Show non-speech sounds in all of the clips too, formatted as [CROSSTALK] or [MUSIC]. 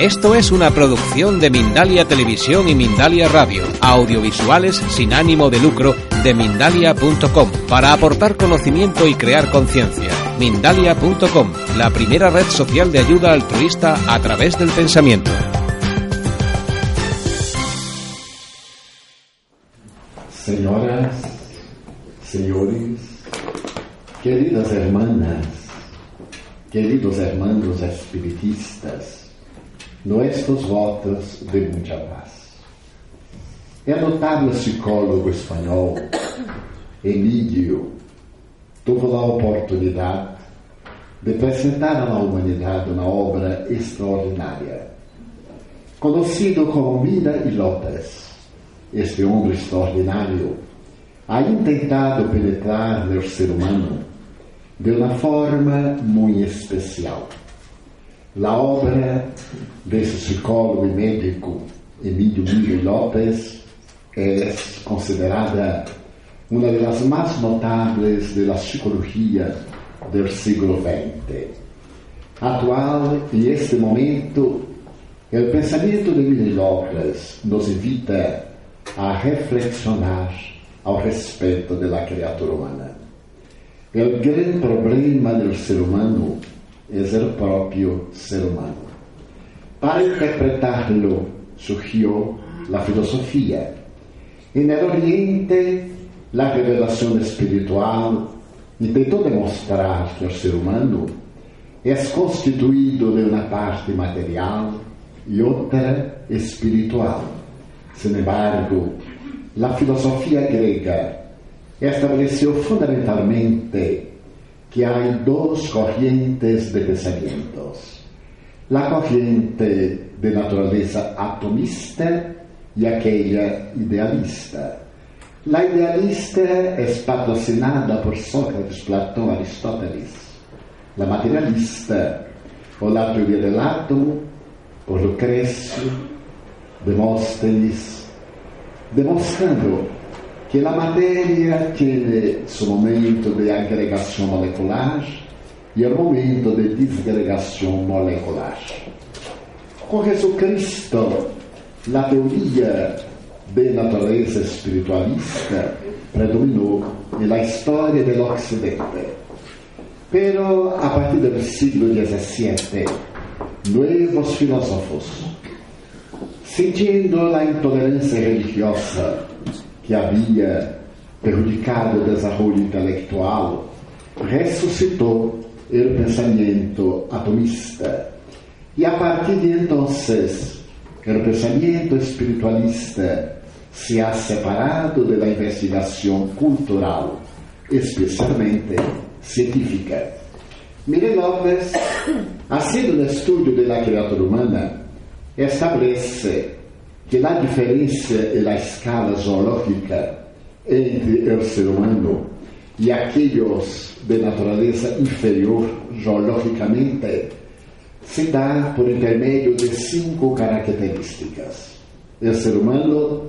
Esto es una producción de Mindalia Televisión y Mindalia Radio, audiovisuales sin ánimo de lucro de mindalia.com, para aportar conocimiento y crear conciencia. Mindalia.com, la primera red social de ayuda altruista a través del pensamiento. Señoras, señores, queridas hermanas, queridos hermanos espiritistas, nuestros votos de mucha paz. É notável psicólogo espanhol Emílio tuvo a oportunidade de apresentar à humanidade uma obra extraordinária. Conhecido como Mira e López, este homem extraordinário ha intentado penetrar no ser humano de uma forma muito especial. A obra desse psicólogo e médico Emílio Miguel López é considerada uma das mais notáveis da psicologia do século XX. Atual, em este momento, o pensamento de Miguel López nos invita a reflexionar ao respeito da criatura humana. O grande problema do ser humano é o próprio ser humano. Para interpretarlo surgiu a filosofia. E no Oriente, a revelação espiritual tentou demonstrar que o ser humano é constituído de uma parte material e outra espiritual. Sin embargo, a filosofia grega estabeleceu fundamentalmente que há duas correntes de pensamentos. A corrente de natureza atomista e aquela idealista. A idealista é patrocinada por Sócrates, Platão, Aristóteles. A materialista, ou a teoria do átomo, por Lucrécio, Demóstenes, demonstrando que a matéria tem seu momento de agregação molecular e o momento de desgregação molecular. Com Jesucristo, a teoria de natureza espiritualista predominou na história do Ocidente. Pero a partir do século XVII, novos filósofos, sentindo a intolerância religiosa que havia prejudicado o desenvolvimento intelectual, ressuscitou o pensamento atomista. E a partir de então, o pensamento espiritualista se ha separado da investigação cultural, especialmente científica. Miguel López, haciendo um estudo da criatura humana, estabelece que a diferença e a escala zoológica entre o ser humano e aqueles de natureza inferior zoologicamente se dá por intermédio de cinco características. O ser humano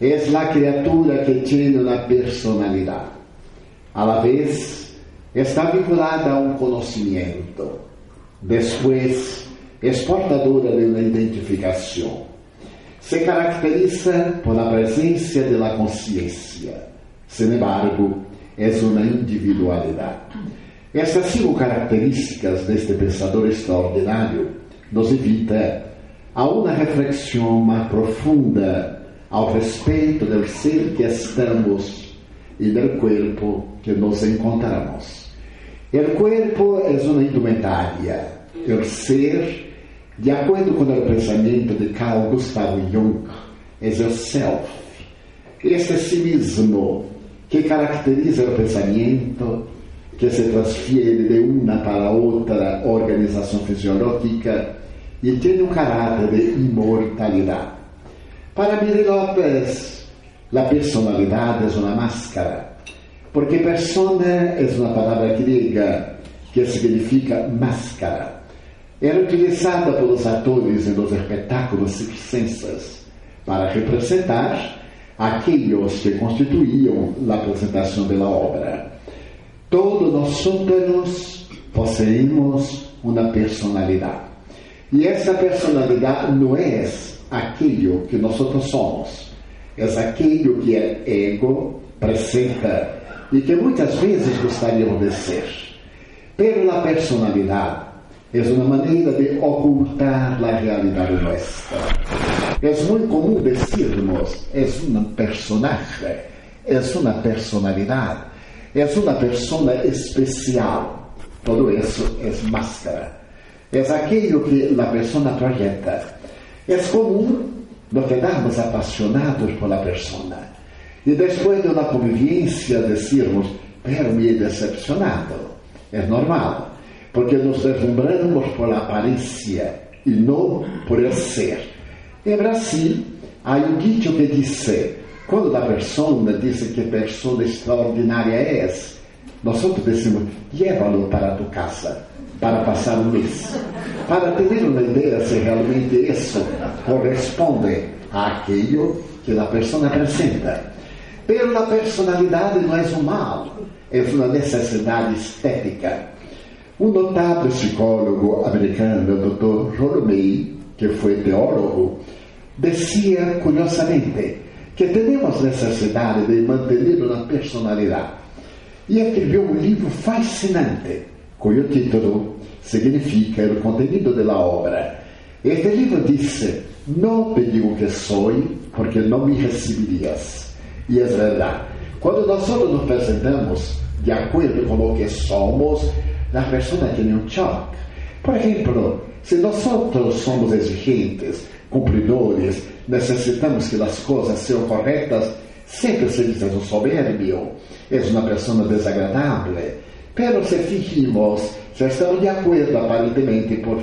é a criatura que tem uma personalidade. A la vez, está vinculada a um conhecimento. Depois, é portadora de uma identificação. Se caracteriza por a presença da consciência. Sin embargo, é uma individualidade. Essas cinco características deste pensador extraordinário nos invita a uma reflexão mais profunda ao respeito do ser que estamos e do corpo que nos encontramos. O corpo é uma indumentária, o ser, de acordo com o pensamento de Carl Gustav Jung, é o self. Si mesmo que caracteriza o pensamento que se transfiere de una para otra organización fisiológica y tiene un carácter de inmortalidad. Para Miri López, la personalidad es una máscara, porque persona es una palabra griega que significa máscara. Era utilizada pelos atores en los espectáculos circenses para representar aquellos que constituían la apresentação da obra. Todos nosotros poseemos uma personalidade. E essa personalidade não é aquilo que nós somos, é aquilo que o ego apresenta e que muitas vezes gostaríamos de ser. Pela personalidade, é uma maneira de ocultar a realidade nossa. É muito comum dizermos: é um personagem, é uma personalidade, é uma pessoa especial. Todo isso é máscara. É aquilo que a pessoa projeta. É comum nos quedarmos apaixonados pela pessoa. E depois de uma convivência, dizermos: pero me he decepcionado. É normal porque nos deslumbramos por la aparência e não por el ser. Em Brasil, há um dicho que diz: quando a pessoa diz que pessoa extraordinária é, nós decimos: llévalo para tu casa para passar um mês, para ter uma ideia se realmente isso corresponde àquilo que a pessoa apresenta. Pela personalidade não é um mal, é uma necessidade estética um notável psicólogo americano, Dr. Rollo May, que foi teólogo, dizia curiosamente que temos necessidade de manter uma personalidade. E escreveu um livro fascinante, cujo título significa o conteúdo da obra. Este livro diz: Não te digo que sou, porque não me receberias. E é verdade. Quando nós nos apresentamos de acordo com o que somos, la persona tiene un shock. Por ejemplo, si nosotros somos exigentes, cumpridores, necessitamos que as coisas sejam corretas, sempre se diz um soberbio, é uma pessoa desagradável. Pero se fijimos, se estamos de acordo aparentemente por,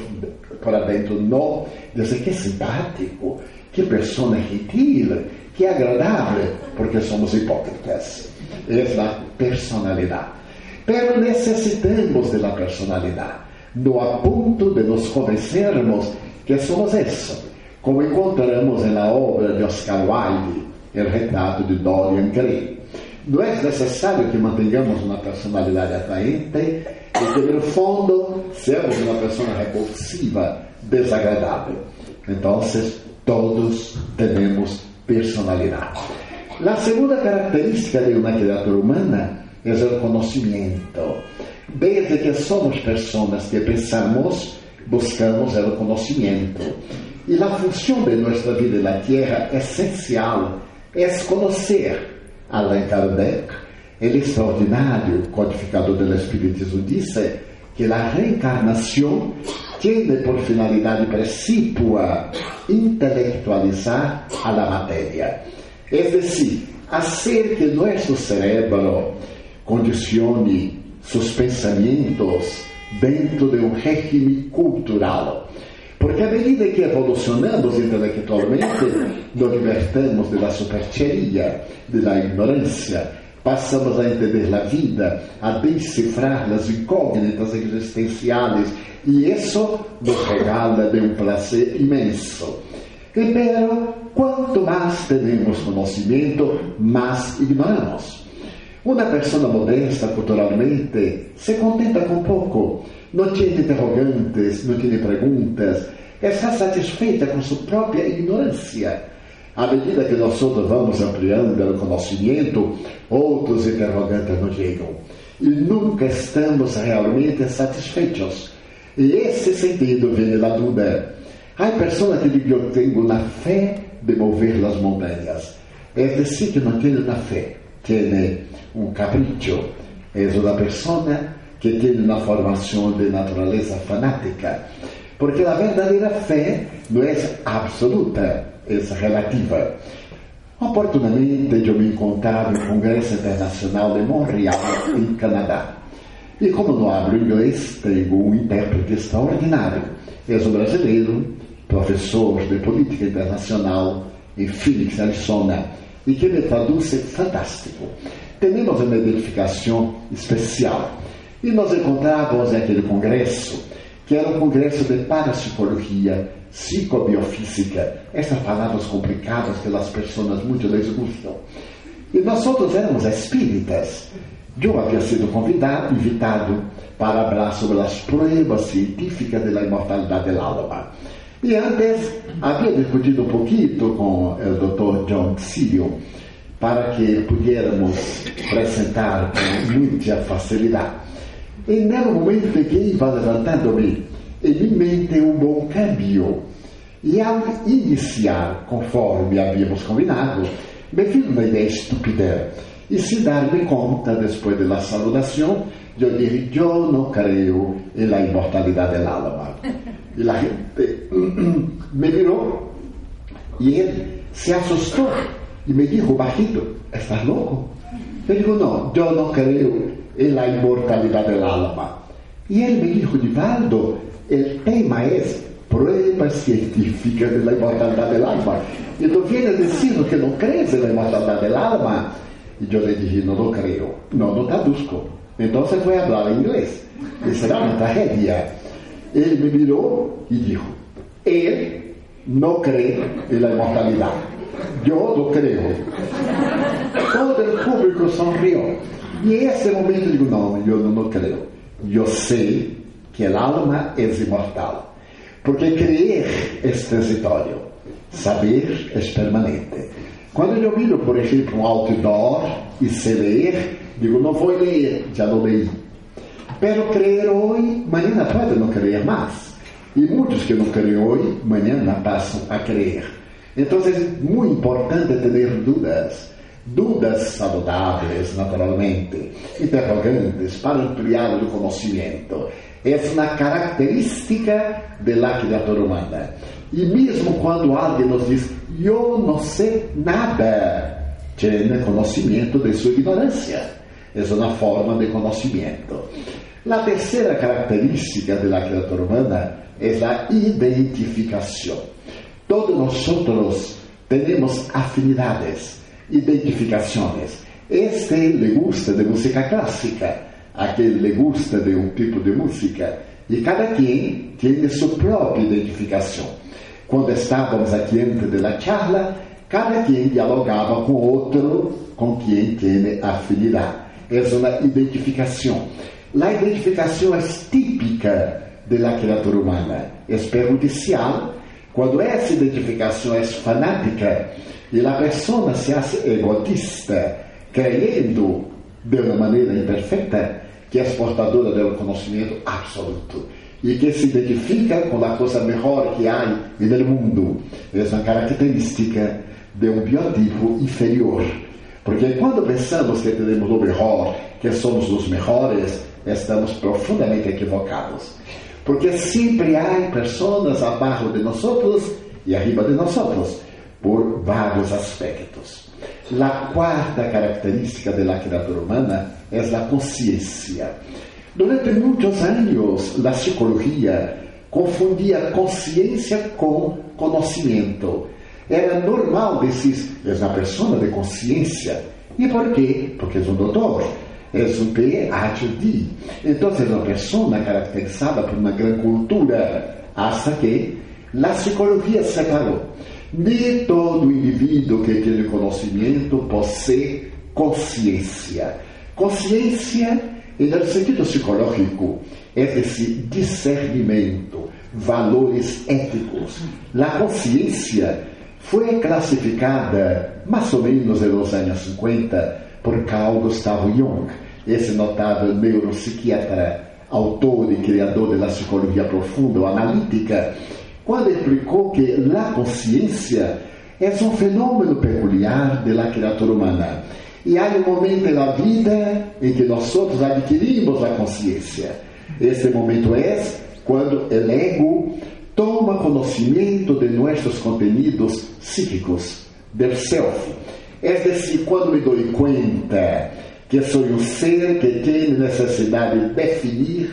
por dentro, não, dizer que simpático, que pessoa gentil, que agradável, porque somos hipócritas. É a personalidade. Pero necessitamos da personalidade, no a ponto de nos convencermos que somos isso, como encontramos na obra de Oscar Wilde, o retrato de Dorian Gray. Não é necessário que mantenhamos uma personalidade atraente e que, no fundo, seamos uma pessoa repulsiva, desagradável. Então, todos temos personalidade. A segunda característica de uma criatura humana es el conocimiento. Desde que somos personas que pensamos, buscamos el conocimiento. Y la función de nuestra vida en la tierra esencial es conocer. Allan Kardec, el extraordinario codificador del espiritismo, dice que la reencarnación tiene por finalidad precipua intelectualizar a la materia. Es decir, hacer que nuestro cerebro condicione seus pensamentos dentro de um regime cultural. Porque à medida que evolucionamos intelectualmente, nos libertamos da supercheria, da ignorância, passamos a entender a vida, a decifrar as incógnitas existenciais, e isso nos regala de um prazer imenso. E, pero, quanto mais temos conhecimento, mais ignoramos. Uma pessoa modesta culturalmente se contenta com pouco, não tem interrogantes, não tem perguntas, está satisfeita com sua própria ignorância. À medida que nós outros vamos ampliando o conhecimento, outros interrogantes nos chegam. E nunca estamos realmente satisfeitos. E esse sentido vem da dúvida. Há pessoas que dizem: Eu tenho na fé de mover as montanhas. É decir, que não tenho na fé tiene un capriccio, es una persona que tiene una formación de naturaleza fanática, porque la verdadera fe no es absoluta, es relativa. Oportunamente eu me encontrava em um Congresso Internacional de Montreal, em Canadá. E como não hablo inglês, tenho um intérprete extraordinário. É um brasileiro, professor de política internacional em Phoenix, Arizona, e que me traduz fantástico. Temos uma identificação especial. E nos encontrávamos naquele congresso, que era um congresso de parapsicologia, psicobiofísica, essas palavras complicadas que as pessoas muito les gustam. E nós outros éramos espíritas. Eu havia sido convidado, invitado para falar sobre as provas científicas da imortalidade da alma. E antes havia discutido um pouquinho com o Dr. John Sirio para que pudiéramos apresentar com muita facilidade. E no momento que iba levantando-me, em minha mente um bom cambio. E ao iniciar, conforme havíamos combinado, me fiz uma ideia estúpida e se dar-me conta, depois da saludação, eu disse: Eu não creio na imortalidade da alma. E a gente me mirou e ele se assustou e me disse bajito: Estás louco? Eu digo: Não, eu não creio na imortalidade da alma. E ele me disse: Divaldo, o tema é pruebas científicas da imortalidade da alma. E tu vienes dizendo que não crees na imortalidade da alma. E eu lhe disse, não, não creio, não, não traduzco. Então você foi falar inglês. E será uma tragédia. Ele me mirou e disse, ele não crê na imortalidade. Eu não creio. Todo o público sorriu. E esse momento eu digo, não, eu não creio. Eu sei que a alma é imortal. Porque crer é transitório, saber é permanente. Quando eu miro, por exemplo, um outdoor e sei ler, digo, não vou ler, já não leí. Pero crer hoje, amanhã pode não crer mais. E muitos que não creem hoje, amanhã passam a crer. Então é muito importante ter dúvidas. Dúvidas saudáveis, naturalmente, interrogantes, para ampliar o conhecimento. É uma característica da criatura humana. E mesmo quando alguém nos diz, eu não sei nada, tem conhecimento de sua ignorância. É uma forma de conhecimento. A terceira característica da criatura humana é a identificação. Todos nós temos afinidades, identificações. Este le gusta de música clássica aquele le gusta de um tipo de música e cada quem tem sua própria identificação. Quando estávamos aqui antes da charla, cada quem dialogava com outro com quem tem afinidade. É uma identificação. A identificação é típica da criatura humana, é perjudicial quando essa identificação é fanática e a pessoa se faz egotista, crendo de uma maneira imperfeita que é portadora do conhecimento absoluto e que se identifica com a coisa melhor que há no mundo. É uma característica de um biotipo inferior. Porque quando pensamos que temos o melhor, que somos os melhores, estamos profundamente equivocados. Porque sempre há pessoas abaixo de nós e arriba de nós por vários aspectos. A quarta característica da criatura humana é a consciência. Durante muitos anos, a psicologia confundia consciência com conhecimento. Era normal dizer, é uma pessoa de consciência. E por quê? Porque é um doutor, um PhD. Então, é uma pessoa caracterizada por uma grande cultura, hasta que a psicologia separou de todo indivíduo que tem conhecimento possui consciência. Consciência, no sentido psicológico, é esse discernimento, valores éticos. A consciência foi classificada mais ou menos nos anos 50 por Carl Gustav Jung, esse notável neuropsiquiatra, autor e criador da psicologia profunda ou analítica quando explicou que a consciência é um fenômeno peculiar da criatura humana. E há um momento na vida em que nós adquirimos a consciência. Esse momento é quando o ego toma conhecimento de nossos contenidos psíquicos, del self. É decir, quando me dou conta que sou um ser que tem necessidade de definir,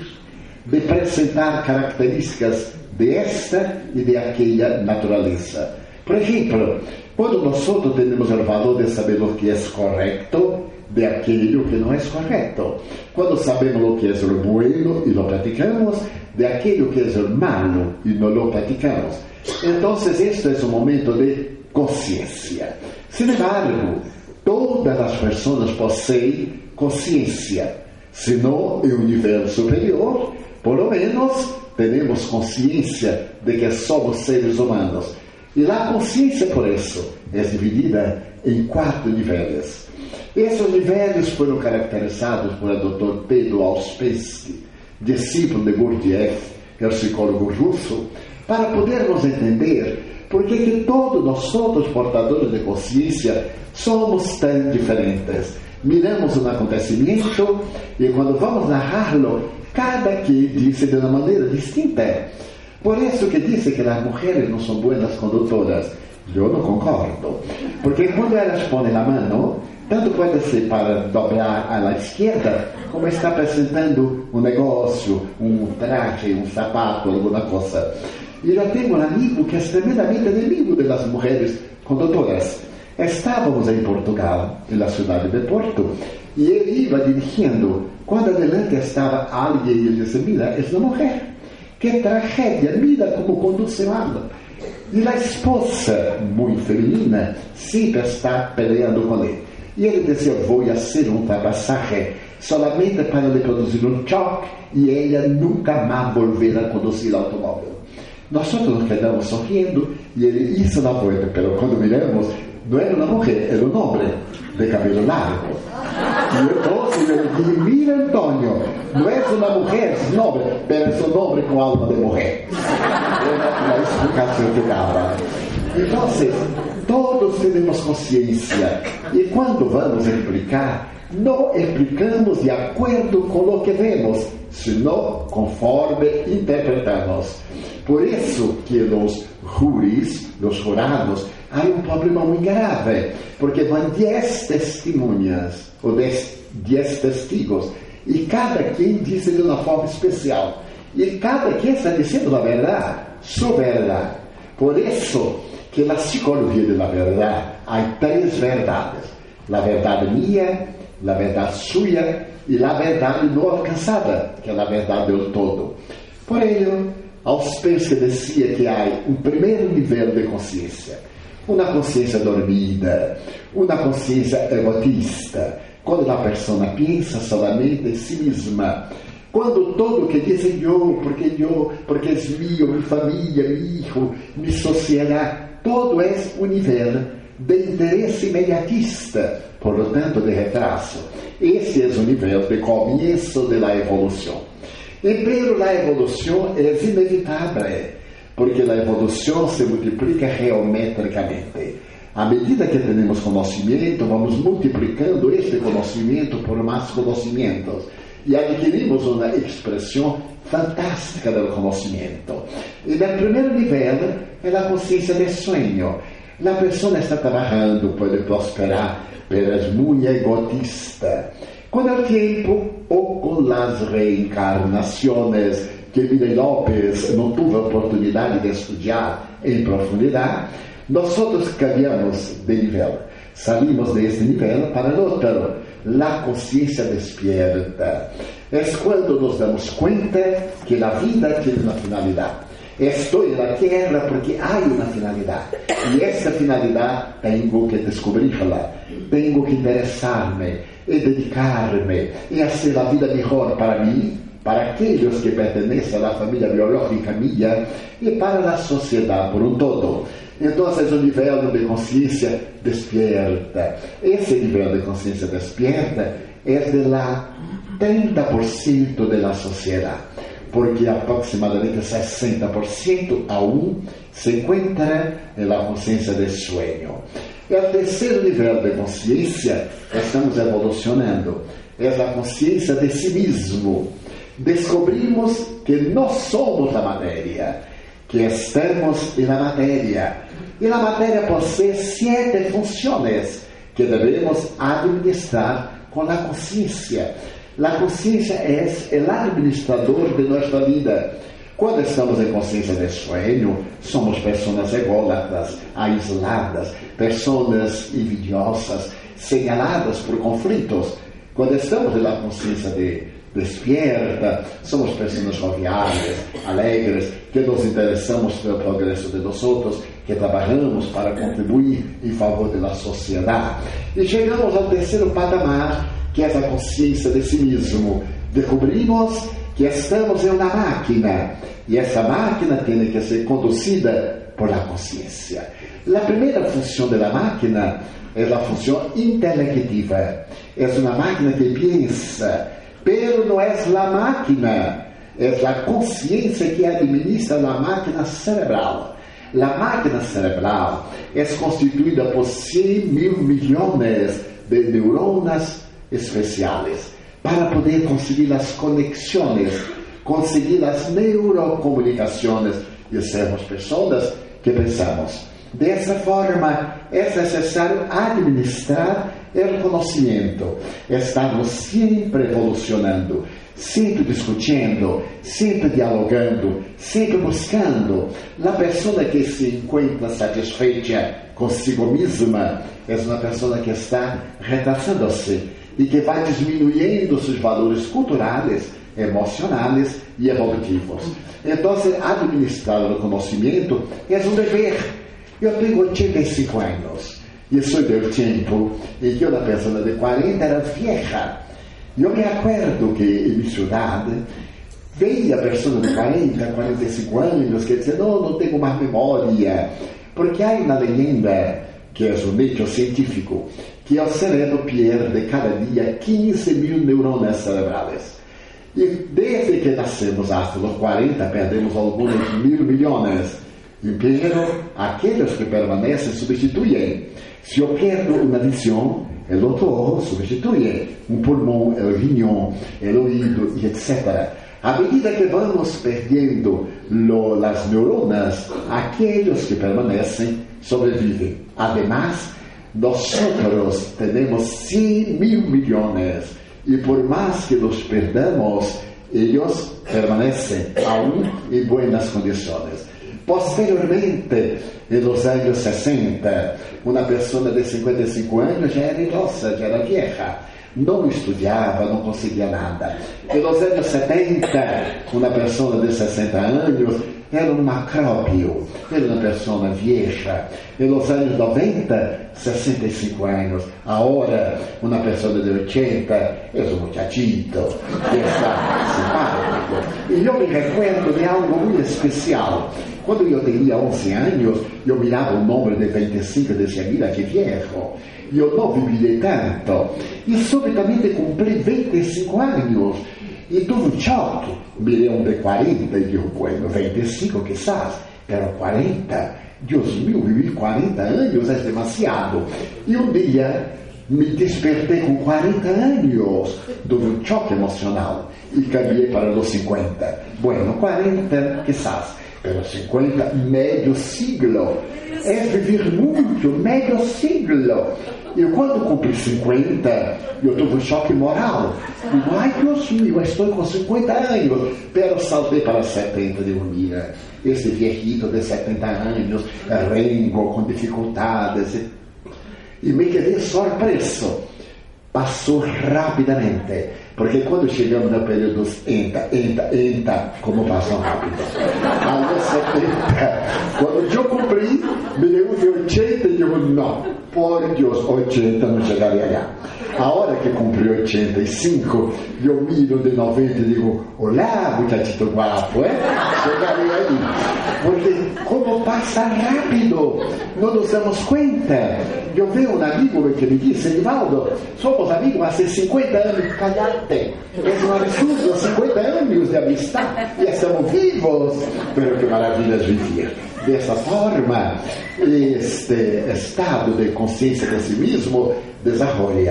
de apresentar características desta e de aquela natureza. Por exemplo, quando nós temos o valor de saber o que é correto de aquilo que não é correto, quando sabemos o que é o bueno e lo praticamos, de aquilo que é o malo e não lo praticamos. Então, este é um momento de consciência. Sin embargo, todas as pessoas possuem consciência. Se não em um nível superior, por lo menos temos consciência de que somos seres humanos. E a consciência, por isso, é dividida em quatro níveis. Esses níveis foram caracterizados por o Dr. Pedro Auspensky, discípulo de Gurdjieff, que é o psicólogo russo, para podermos entender por que todos nós outros portadores de consciência somos tão diferentes. Miramos um acontecimento e quando vamos narrá-lo, cada que disse de uma maneira distinta. Por isso que disse que as mulheres não são boas condutoras. Eu não concordo. Porque quando elas põem a mão, tanto pode ser para dobrar à esquerda, como está apresentando um negócio, um traje, um sapato, alguma coisa. E já tenho um amigo que é tremendamente inimigo das mulheres condutoras. Estávamos em Portugal, na cidade de Porto, e ele ia dirigindo. Quando adelante estava alguém ele disse: Mira, é uma mulher. Que tragédia, mira como conduz ela. E a esposa, muito feminina, sempre está peleando com ele. E ele disse: Vou fazer um ultrapassagem solamente para lhe produzir um choque e ela nunca mais volverá a conduzir automóvel. Nós nos quedamos sorrindo e ele hizo na puerta, pero quando miramos, não era uma mulher, era um homem de cabelo largo. E então eu dije, mira Antonio, não é uma mulher nobre, pero é um homem com alma de mulher. Era a explicação que dava. Então, todos temos consciência. E quando vamos explicar, não explicamos de acordo com o que vemos, senão conforme interpretamos. Por isso que os juris, os jurados, há um problema muito grave, porque vão 10 testemunhas, ou 10 testigos, e cada quem diz de uma forma especial. E cada quem está dizendo a verdade, sua verdade. Por isso que na psicologia da verdade há três verdades: a verdade minha, a verdade sua e a verdade não alcançada, que é a verdade do todo. Por ello, Auspensky dizia que há um primeiro nível de consciência, uma consciência dormida, uma consciência egotista, quando a pessoa pensa solamente em si mesma, quando todo que dizem eu, porque eu, porque é meu, minha família, meu filho, minha sociedade, todo é um nível de interesse imediatista, por de retraso. Esse é o nível de começo da evolução. Empero, a evolução é inevitável, porque a evolução se multiplica geometricamente. À medida que temos conhecimento, vamos multiplicando este conhecimento por mais conhecimentos e adquirimos uma expressão fantástica do conhecimento. E o primeiro nível é a consciência de sonho. A pessoa está trabalhando, pode prosperar, mas é muito egotista. Com o tempo ou com as reencarnações que Miguel Lopes não teve a oportunidade de estudar em profundidade, nós outros cambiamos de nível. Salimos desse nível para outro, a consciência despierta. É quando nos damos conta que a vida tem uma finalidade. Estou na Terra porque há uma finalidade. E essa finalidade tenho que descobri-la, tenho que interessar-me e dedicar-me e fazer a vida melhor para mim, para aqueles que pertencem à família biológica minha e para a sociedade por um todo. Então, é um nível de consciência despierta. Esse nível de consciência despierta é de lá 30% da sociedade porque aproximadamente 60% aún se encuentra na consciência de sueño. E o terceiro nível de consciência, estamos evolucionando, é a consciência de si mesmo. Descobrimos que nós somos a matéria, que estamos na matéria. E a matéria possui sete funções que devemos administrar com a consciência. A consciência é o administrador de nossa vida. Quando estamos em consciência de sonho, somos pessoas ególatras, aisladas, pessoas envidiosas, señaladas por conflitos. Quando estamos na consciência de despierta, somos pessoas joviais, alegres, que nos interessamos pelo progresso de nós outros, que trabalhamos para contribuir em favor da sociedade. E chegamos ao terceiro patamar, que é a consciência de si mesmo. Descobrimos que estamos em uma máquina e essa máquina tem que ser conduzida por consciência. A primeira função da máquina é a função intelectiva. É uma máquina que pensa, pero não é a máquina, é a consciência que administra a máquina cerebral. A máquina cerebral é constituída por 100 mil milhões de neuronas especiais para poder conseguir as conexões, conseguir as neurocomunicações e sermos pessoas que pensamos. Dessa forma, é necessário administrar o conhecimento. Estamos sempre evolucionando, sempre discutindo, sempre dialogando, sempre buscando. A pessoa que se encontra satisfeita consigo mesma é uma pessoa que está retraçando-se e que vai diminuindo seus valores culturais, emocionais e evolutivos. Então, administrar o conhecimento é um dever. Eu tenho 85 anos. E sou do tempo em que uma pessoa de 40 era vieja. Eu me acordo que minha cidade veio a pessoa de 40, 45 anos que dizia: Não, não tenho mais memória. Porque há uma lenda, que é um hecho científico, que o cérebro perde cada dia 15 mil neurônios cerebrais. E desde que nascemos até os 40, perdemos alguns mil milhões. Pero aqueles que permanecem substituem. Se eu perdo uma visão, o outro substitui um pulmão, o riñón, o ouvido, etc. À medida que vamos perdendo lo, as neuronas, aqueles que permanecem sobrevivem. Además, nós temos 100 mil milhões e por mais que nos perdamos, eles permanecem aún em boas condições. Posteriormente, nos anos 60, uma pessoa de 55 anos já era idosa, já era vieja. Não estudava, não conseguia nada. E nos anos 70, uma pessoa de 60 anos era um macróbio, era uma pessoa vieja. E nos anos 90, 65 anos. Agora, uma pessoa de 80 é um muchachito, que está simpático. E eu me recuerdo de algo muito especial. Quando eu tinha 11 anos, eu mirava o número de 25 e dizia, mira que viejo. Eu não vivi tanto. E subitamente cumpri 25 anos. E tuve um choque. Um de 40 e digo, bueno, 25 quizás, pero 40, Deus meu, vivi 40 anos é demasiado. E um dia me despertei com 40 anos, tive um choque emocional e caminhei para os 50. Bueno, 40 quizás, pero 50, meio siglo. É viver muito, meio siglo. E quando cumpri 50, eu tive um choque moral. Digo, ai Deus meu, eu estou com 50 anos. Pero saltei para 70 de mira. Esse viejito de 70 anos, rengo, com dificuldades. E me quedei surpreso. Passou rapidamente. Porque quando chegamos no período dos enta, enta, enta, como passou rápido. Aos 70, quando eu cumpri, me deu de 80 e eu, não, por Deus, 80 não chegaria lá. A hora que cumpri 85, eu miro de 90 e digo, olá, muchachito guapo, é? Chegaria aí. Porque como passa rápido, não nos damos conta. Eu vi um amigo que me disse, Edivaldo, somos amigos há 50 anos, callate. É um absurdo, 50 anos de amistade e estamos vivos. Pero que maravilha viver. Dessa forma, este estado de consciência de si mesmo desenvolve,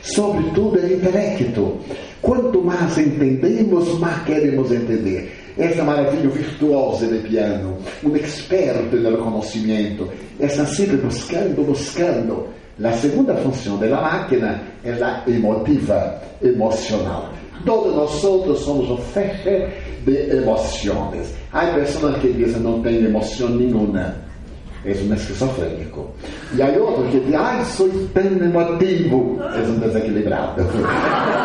sobretudo o intelecto. Quanto mais entendemos, mais queremos entender. Essa maravilha virtuosa de piano, um experto no conhecimento, está sempre buscando, buscando La segunda de la máquina es la emotiva, emocional. Todos nosotros somos feche de emociones. Hay personas que dicen no tengo emoción ninguna. Es un esquizofrénico. Y hay otros que dicen, ay, soy tan emotivo. Es un desequilibrado. [LAUGHS]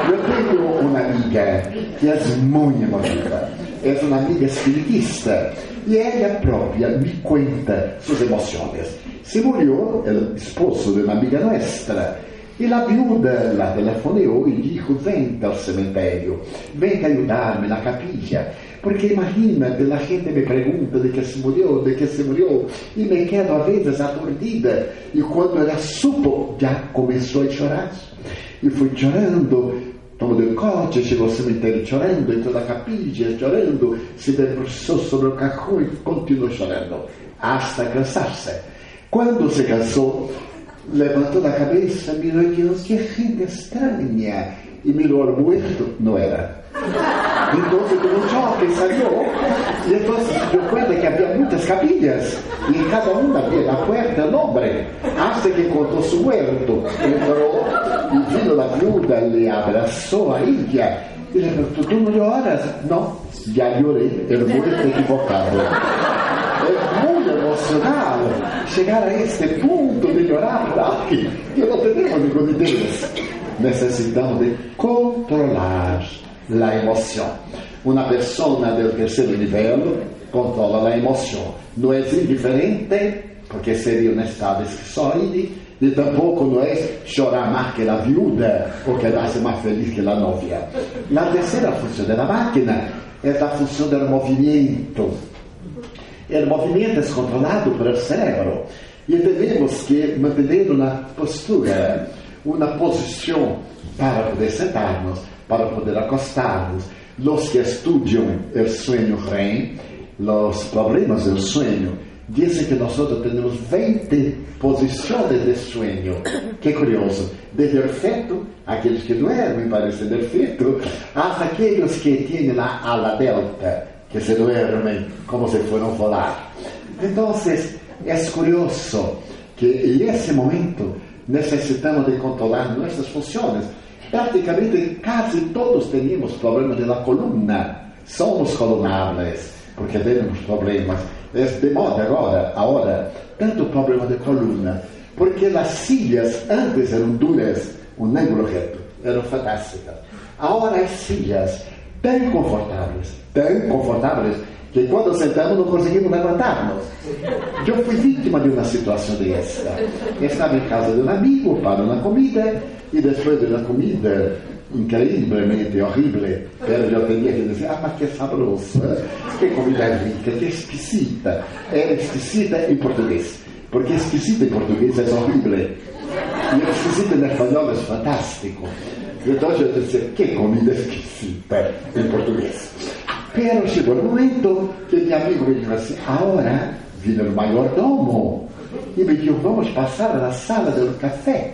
Yo tengo una amiga que es muy emotiva. Es una amiga espiritista. Y ella propia me cuenta sus emociones. Se murió el esposo de una amiga nuestra. Y la viuda la telefoneó y dijo, vente al cementerio, vente a ayudarme en la capilla. Porque imagínate, la gente me pregunta de qué se murió, de qué se murió, y me quedo a veces aturdida. Y cuando ella supo, ya comenzó a llorar. Y fui llorando, tomó del coche, llegó al cementerio llorando, entró a la capilla llorando, se debruçó sobre el cajón y continuó llorando, hasta cansarse. Cuando se cansó, levantó la cabeza, miró y dijo, qué gente extraña. Y miró al muerto, no era. Entonces tuvo un choque, salió. Y entonces dio cuenta que había muchas capillas. Y en cada una había la puerta el hombre. Hasta que encontró su muerto. Entró y vino la viuda, le abrazó a ella. Y le preguntó, ¿tú no lloras? No, ya lloré, el muerto equivocado. Es muy llegar a este punto de llorar por alguien que no tenemos ninguna idea. Necesitamos de controlar la emoción. Una persona del tercer nivel controla la emoción. No es indiferente, porque sería un estado esquizoide, y tampoco no es llorar más que la viuda o quedarse más feliz que la novia. La tercera función de la máquina es la función del movimiento. El movimiento es controlado por el cerebro y tenemos que mantener una postura, una posición para poder sentarnos, para poder acostarnos. Los que estudian el sueño REM, los problemas del sueño, dicen que nosotros tenemos 20 posiciones de sueño. [COUGHS] Qué curioso. Desde el feto, aquellos que duermen parece del feto, hasta aquellos que tienen la ala delta, que se duermen como si fueran volar. Entonces, es curioso que en ese momento necesitamos controlar nuestras funciones. Prácticamente casi todos tenemos problemas de la columna. Somos columnables porque tenemos problemas. Es de moda agora, ahora, tanto problema de columna, porque las sillas antes eran duras, un ángulo reto, eran fantásticas. Ahora hay sillas tan confortables, tan confortables, que quando sentamos não conseguimos levantar-nos. Eu fui vítima de uma situação dessa. Estava em casa de um amigo para uma comida e depois de uma comida increíblemente horrível, pero eu tinha que dizer, ah, mas que saboroso, que comida rica, que exquisita. É exquisita em português, porque exquisita em português é horrível. E exquisita em espanhol é fantástico. Então eu disse, que comida exquisita em português. Pero chegou o momento que meu amigo me disse assim, agora vino o mayordomo e me disse, vamos passar na sala do café.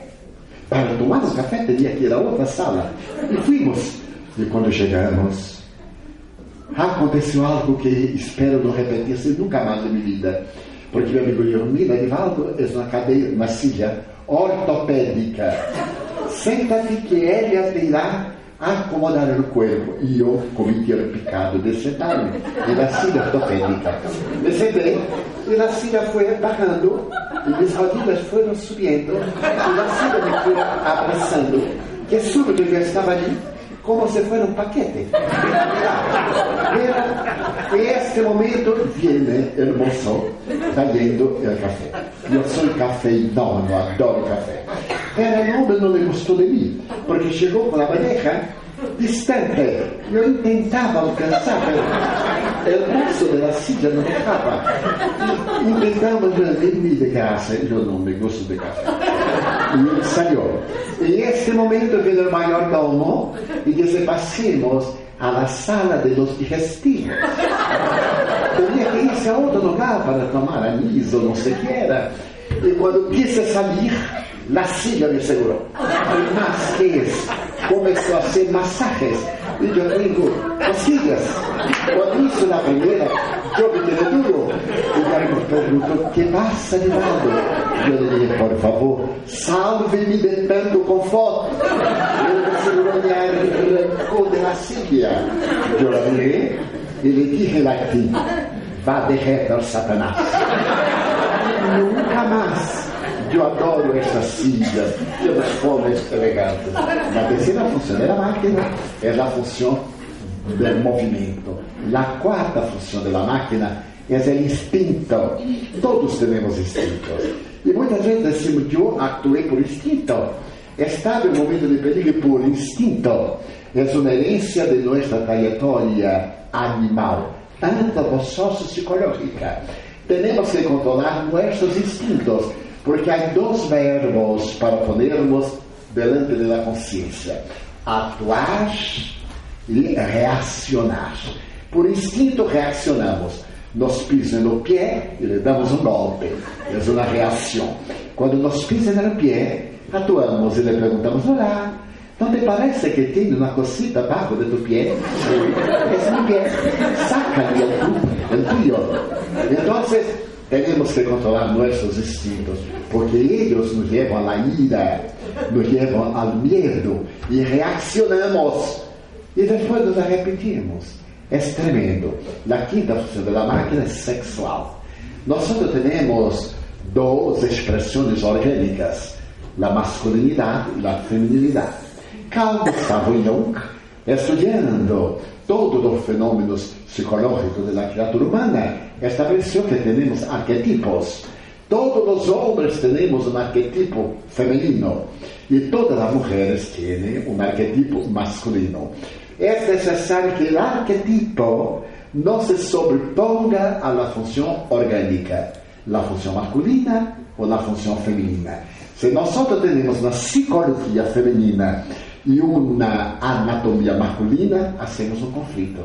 Para tomar o café teria que ir a outra sala. E fomos. E quando chegamos, aconteceu algo que espero não repetir-se nunca mais na minha vida. Porque meu amigo dijo, mira, Evaldo, é cadeira, uma silla ortopédica. Senta-te que ela te irá acomodar o corpo. E eu cometi o pecado de sentar-me na silla ortopédica. Me sentei e a silla foi bajando e minhas rodilhas foram subindo e a silla me foi abraçando. Que súbito eu estava ali como se fuera un paquete. Pero en este momento viene el mozo trayendo el café. Yo soy cafeinómano, adoro café. Pero el hombre no le gustó de mí, porque llegó con la bandeja distante. Yo intentaba alcanzar, pero el brazo de la silla no dejaba. Intentamos irme de casa, yo no me gusto de café. Y él salió. En este momento viene el mayordomo y dice, pasemos a la sala de los digestivos. Tenía que irse a otro lugar para tomar anís o no sé qué era. Y cuando quise salir, la silla me seguró. Y más que es, comenzó a hacer masajes. Y yo digo, cosquillas. Cuando hizo la primera, yo me quedé duro. Y me preguntó, ¿qué pasa, Divaldo? Yo le dije, por favor, salve-me de tanto confort. Ele segurou minha arrancou de la silla. Yo la miré y le dije latín, va de reto Satanás. Nunca más. Eu adoro essas sillas, pelas formas elegantes. A terceira função da máquina é a função do movimento. A quarta função da máquina é o instinto. Todos temos instintos. E muita gente diz, eu actuei por instinto. Estava em momento de perigo por instinto. É uma herência de nossa trajetória animal, antropopsicológica. Temos que controlar nossos instintos porque há dois verbos para ponermos delante da consciência: atuar e reacionar. Por instinto reaccionamos. Nos pisam no pé e lhe damos um golpe. É uma reação. Quando nos pisam no pé, atuamos e lhe perguntamos: Olá, não te parece que tem uma cosita abaixo de tu pé? É meu pé. Saca-lhe o tuyo. Então, temos que controlar nossos instintos, porque eles nos levam à ira, nos levam ao medo e reaccionamos. E depois nos arrepentimos. É tremendo. A quinta função da máquina é sexual. Nós temos duas expressões orgânicas, a masculinidade e a feminilidade. Carl Gustavo Jung, estudando todos os fenômenos psicológicos da criatura humana, estabeleceu que temos arquetipos. Todos os homens temos um arquetipo feminino e todas as mulheres têm um arquetipo masculino. É necessário que o arquetipo não se sobreponga à função orgânica, a função masculina ou a função feminina. Se nós temos uma psicologia feminina e uma anatomia masculina, hacemos um conflito.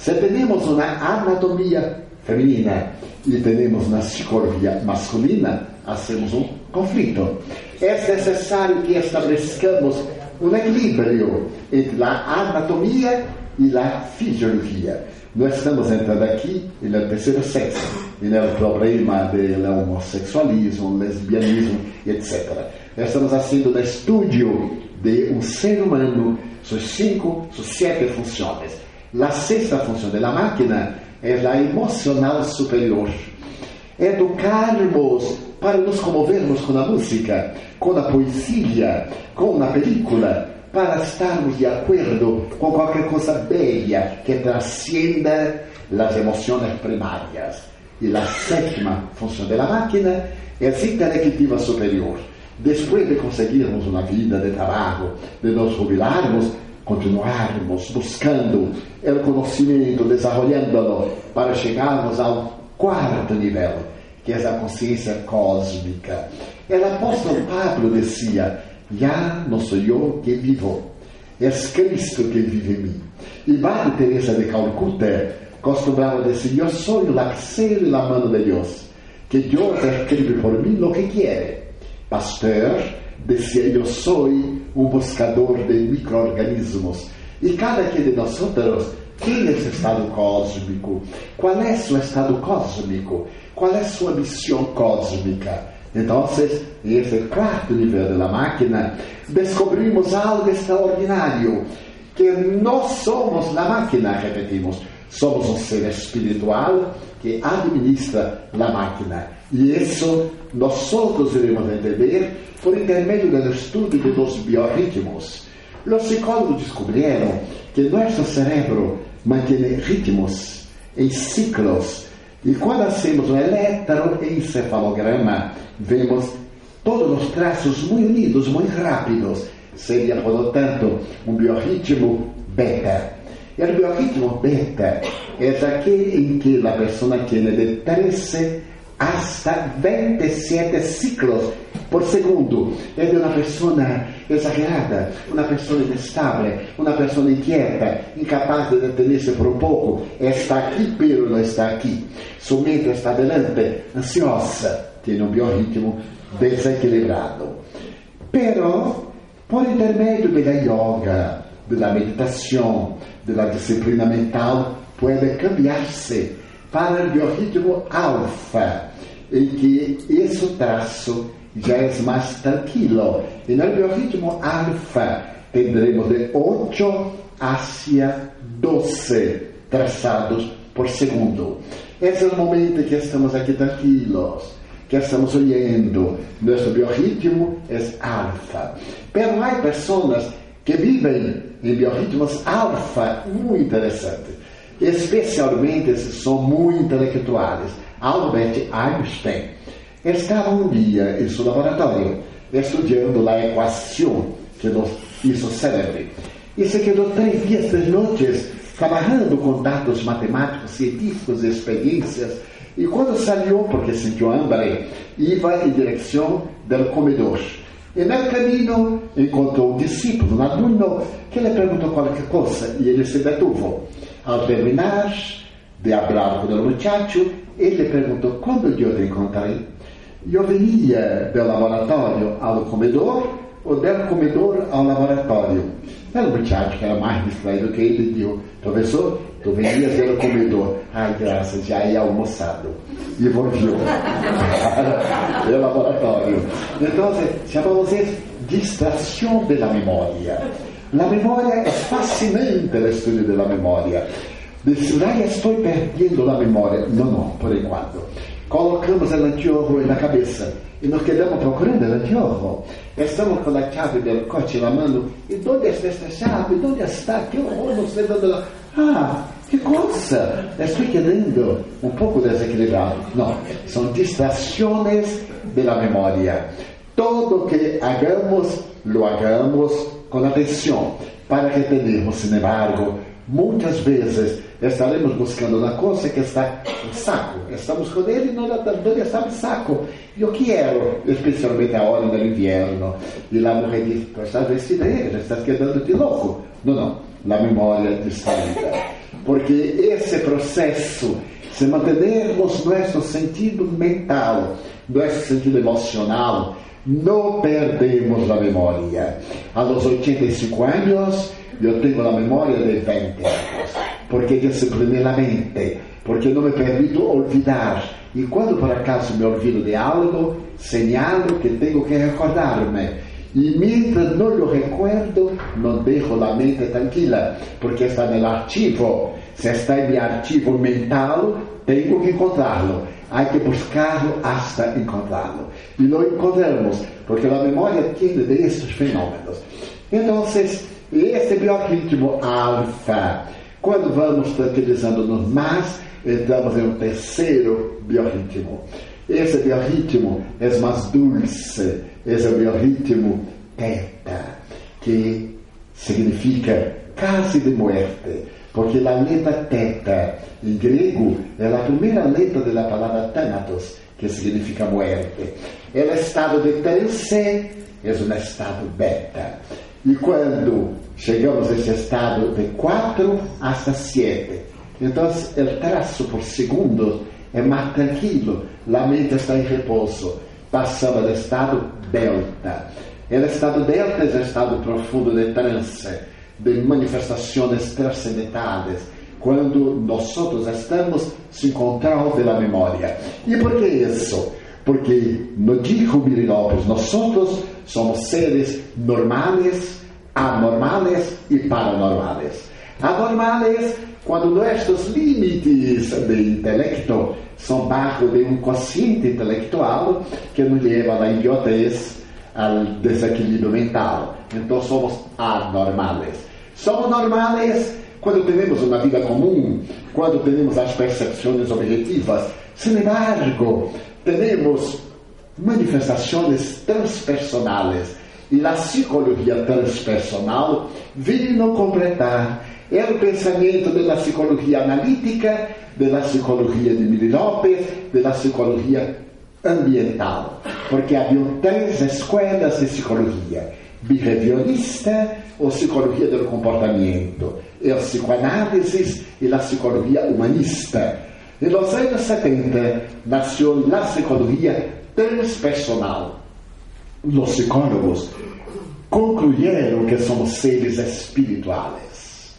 Se temos uma anatomia feminina e temos uma psicologia masculina, hacemos um conflito. É necessário que estabeleçamos um equilíbrio entre a anatomia e a fisiologia. Nós estamos entrando aqui no terceiro sexo, e no problema do homossexualismo, lesbianismo, etc. Estamos fazendo um estudo de um ser humano, suas cinco, suas sete funções. A sexta função da máquina é a emocional superior. Educarmos para nos comovermos com a música, com a poesia, com a película, para estarmos de acordo com qualquer coisa bela que transcenda as emoções primárias. E a sétima função da máquina é a intelectiva superior. Depois de conseguirmos uma vida de trabalho, de nos jubilarmos, continuarmos buscando o conhecimento, desenvolvendo-lo, para chegarmos ao quarto nível, que é a consciência cósmica. O apóstolo Pablo dizia: Já não sou eu que vivo, é Cristo que vive em mim. E Madre Teresa de Calcutá costumava dizer: Eu sou o que e a mano de Deus, que Deus escreve por mim o que quer. Pasteur decía eu sou um buscador de microorganismos. E cada que de nós tem esse estado cósmico? Qual é seu estado cósmico? Qual é sua missão cósmica? Então, nesse quarto nível da máquina, descobrimos algo extraordinário, que nós somos na máquina, repetimos, somos um ser espiritual que administra a máquina. E isso nós outros iremos entender por intermédio do estudo dos biorritmos. Os psicólogos descobriram que nosso cérebro mantém ritmos em ciclos. E quando hacemos um eletroencefalograma, vemos todos os traços muito unidos, muito rápidos. Seria, portanto, um biorritmo beta. E o biorritmo beta é aquele em que a pessoa tem de 13 hasta 27 ciclos por segundo. É de uma pessoa exagerada, uma pessoa inestable, uma pessoa inquieta, incapaz de deter-se por um pouco. Está aqui, pero não está aqui. Somente está delante, ansiosa, tem um biorritmo desequilibrado. Pero, por intermédio da yoga, da meditação, da disciplina mental, pode cambiar-se para o biorritmo alfa, em que esse traço já é mais tranquilo. E no biorritmo alfa, tendremos de 8 hacia 12 traçados por segundo. Esse é o momento que estamos aqui tranquilos, que estamos olhando. Nosso biorritmo é alfa. Pero há pessoas que vivem em biorritmos alfa muito interessantes, especialmente se são muito intelectuais. Albert Einstein estava um dia em seu laboratório estudando a equação que nos hizo célebre e se quedou três dias, três noites trabalhando com dados matemáticos, científicos experiências. E quando saiu, porque sentiu hambre, ia em direção do comedor. E no caminho encontrou um discípulo, um aluno, que lhe perguntou qualquer coisa e ele se detuvo. Ao terminar de falar com o muchacho, ele perguntou: Quando eu te encontrei? Eu venia do laboratório ao comedor ou do comedor ao laboratório. O muchacho que era mais distraído que ele, disse: Professor, tu venias do comedor. Ai, graças, já ia almoçado. E volviu para o laboratório. Então, chamamos isso distração da memória. A memória é fascinante o estudo da memória. Diz, ah, estou perdendo a memória. Não, não, por enquanto. Colocamos o anteojo na cabeça e nos quedamos procurando o anteojo. Estamos com a chave do coche na mão. E onde está esta chave? Onde está? Que horror, não sei onde. Ah, que coisa! Estou quedando um pouco desequilibrado. Não, são distrações da memória. Todo que hagamos, lo hagamos com atenção, para que tenhamos, sin embargo, muitas vezes estaremos buscando uma coisa que está no saco. Estamos com ele e não, está no saco. Eu quero, especialmente agora no inverno. E lá mulher diz: estás vestida estás quedando-te louco. Não, não. A memória distraída. Porque esse processo, se mantermos nosso sentido mental, nosso sentido emocional, não perdemos a memória. A los 85 anos, eu tenho a memória de 20 anos, porque disciplinei a mente, porque não me permito olvidar. E quando por acaso me olvido de algo, señalo que tenho que recordar-me. E mientras não lo recuerdo, não deixo a mente tranquila, porque está no arquivo. Se está em meu arquivo mental, tenho que encontrá-lo. Há que buscarlo hasta encontrá-lo. E lo encontramos, porque a memória tem desses fenômenos. Então, esse biorritmo alfa, quando vamos tranquilizando-nos mais, entramos em um terceiro biorritmo. Esse biorritmo é mais dulce, esse é o biorritmo teta, que significa case de muerte, porque a letra teta em grego é a primeira letra da palavra thanatos, que significa muerte. É o estado de trance, é um estado beta. E quando chegamos a esse estado de 4 hasta 7, então o traço por segundo é mais tranquilo, a mente está em repouso, passamos ao estado delta. O estado delta é o estado profundo de trance, de manifestações transcendentais, quando nós estamos se encontrando pela memória. E por que isso? Porque, no dijo Miri Lopes, nós somos seres normales, anormales e paranormales. Anormales quando nossos limites de intelecto são bajo de um consciente intelectual que nos leva à idiotez, ao desequilíbrio mental. Então somos anormales. Somos normales quando temos uma vida comum, quando temos as percepções objetivas. Sin embargo, temos manifestações transpersonais e a psicologia transpersonal vino completar é o pensamento da psicologia analítica, da psicologia de Miri Lopes, da psicologia ambiental. Porque havia três escolas de psicologia: behaviorista, ou psicologia do comportamento, e a psicoanálise e a psicologia humanista. Nos anos 70 nasceu a psicologia transpersonal. los psicólogos concluyeron que somos seres espirituales.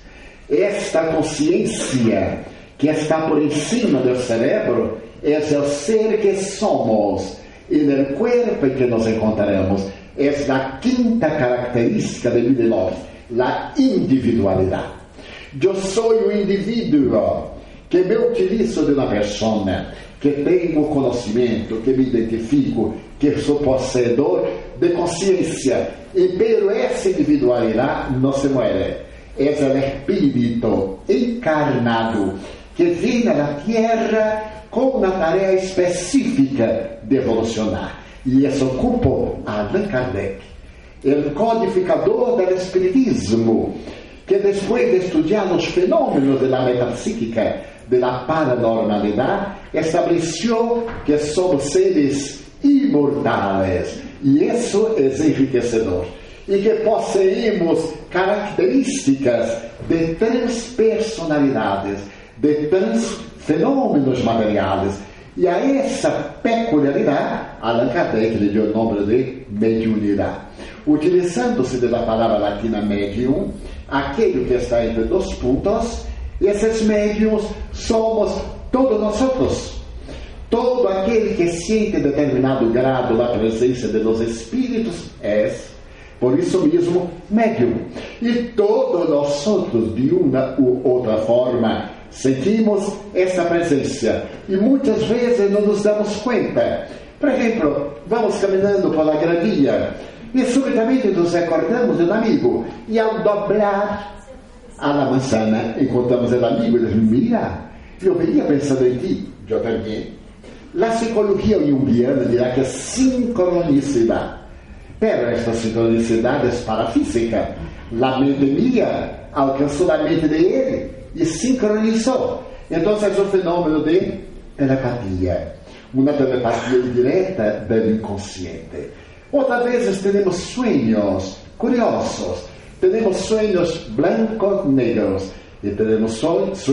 Esta conciencia que está por encima del cerebro es el ser que somos en el cuerpo en que nos encontraremos. Es la quinta característica de vida la individualidad. Yo soy un individuo que me utilizo de una persona, que tengo conocimiento, que me identifico, que sou possuidor de consciência. E pero essa individualidade não se muere. É o espírito encarnado que vem na Terra com uma tarefa específica de evolucionar. E isso ocupa Allan Kardec, o codificador do espiritismo, que depois de estudar os fenômenos da metapsíquica, da paranormalidade, estabeleceu que somos seres imortais. E isso é enriquecedor. E que possuímos características de transpersonalidades, de trans fenômenos materiais. E a essa peculiaridade, Allan Kardec lhe deu o nome de mediunidade. Utilizando-se da palavra latina medium, aquele que está entre dois pontos, esses médiums somos todos nós Todo aquele que sente determinado grado da presença de los espíritos é, por isso mesmo, médium. E todos nós de uma ou outra forma, sentimos essa presença. E muitas vezes não nos damos conta. Por exemplo, vamos caminhando pela gradia e subitamente nos recordamos de um amigo. E ao dobrar a manzana, encontramos o amigo e diz: Mira, eu venía pensando em ti, eu também. La psicologia junguiana dirá que é sincronicidade. Pero esta sincronicidade é parafísica. La mente minha alcançou a mente de ele e sincronizou. Então, é o fenômeno de telepatia. Uma telepatia direta do inconsciente. Outras vezes temos sonhos curiosos. Temos sonhos blancos, negros. E temos sonhos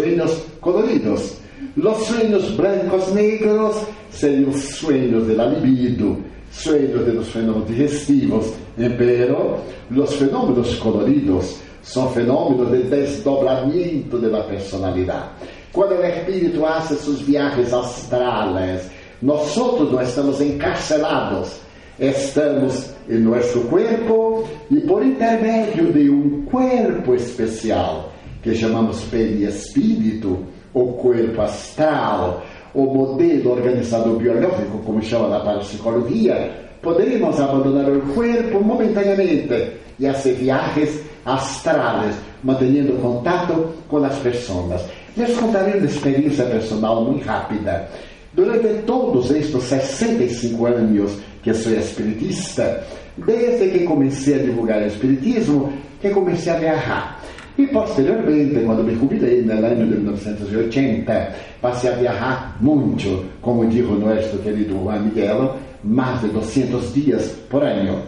coloridos. Los sueños blancos negros seriam os sueños de la libido, sueños de los fenómenos digestivos, pero los fenómenos coloridos são fenômenos de desdobramento de personalidade. Quando o espírito hace sus viajes astrales, nós não estamos encarcelados, estamos em nosso corpo e por intermédio de um corpo especial que chamamos perispírito, o corpo astral, o modelo organizador biológico, como chama na parapsicologia, poderemos abandonar o corpo momentaneamente e fazer viagens astrales, mantendo contato com as pessoas. Les contarei uma experiência personal muito rápida. Durante todos estes 65 anos que sou espiritista, desde que comecei a divulgar o espiritismo, que comecei a viajar. E posteriormente, quando me jubilei no ano de 1980, passei a viajar muito, como dijo nosso querido Juan Miguel, mais de 200 dias por ano.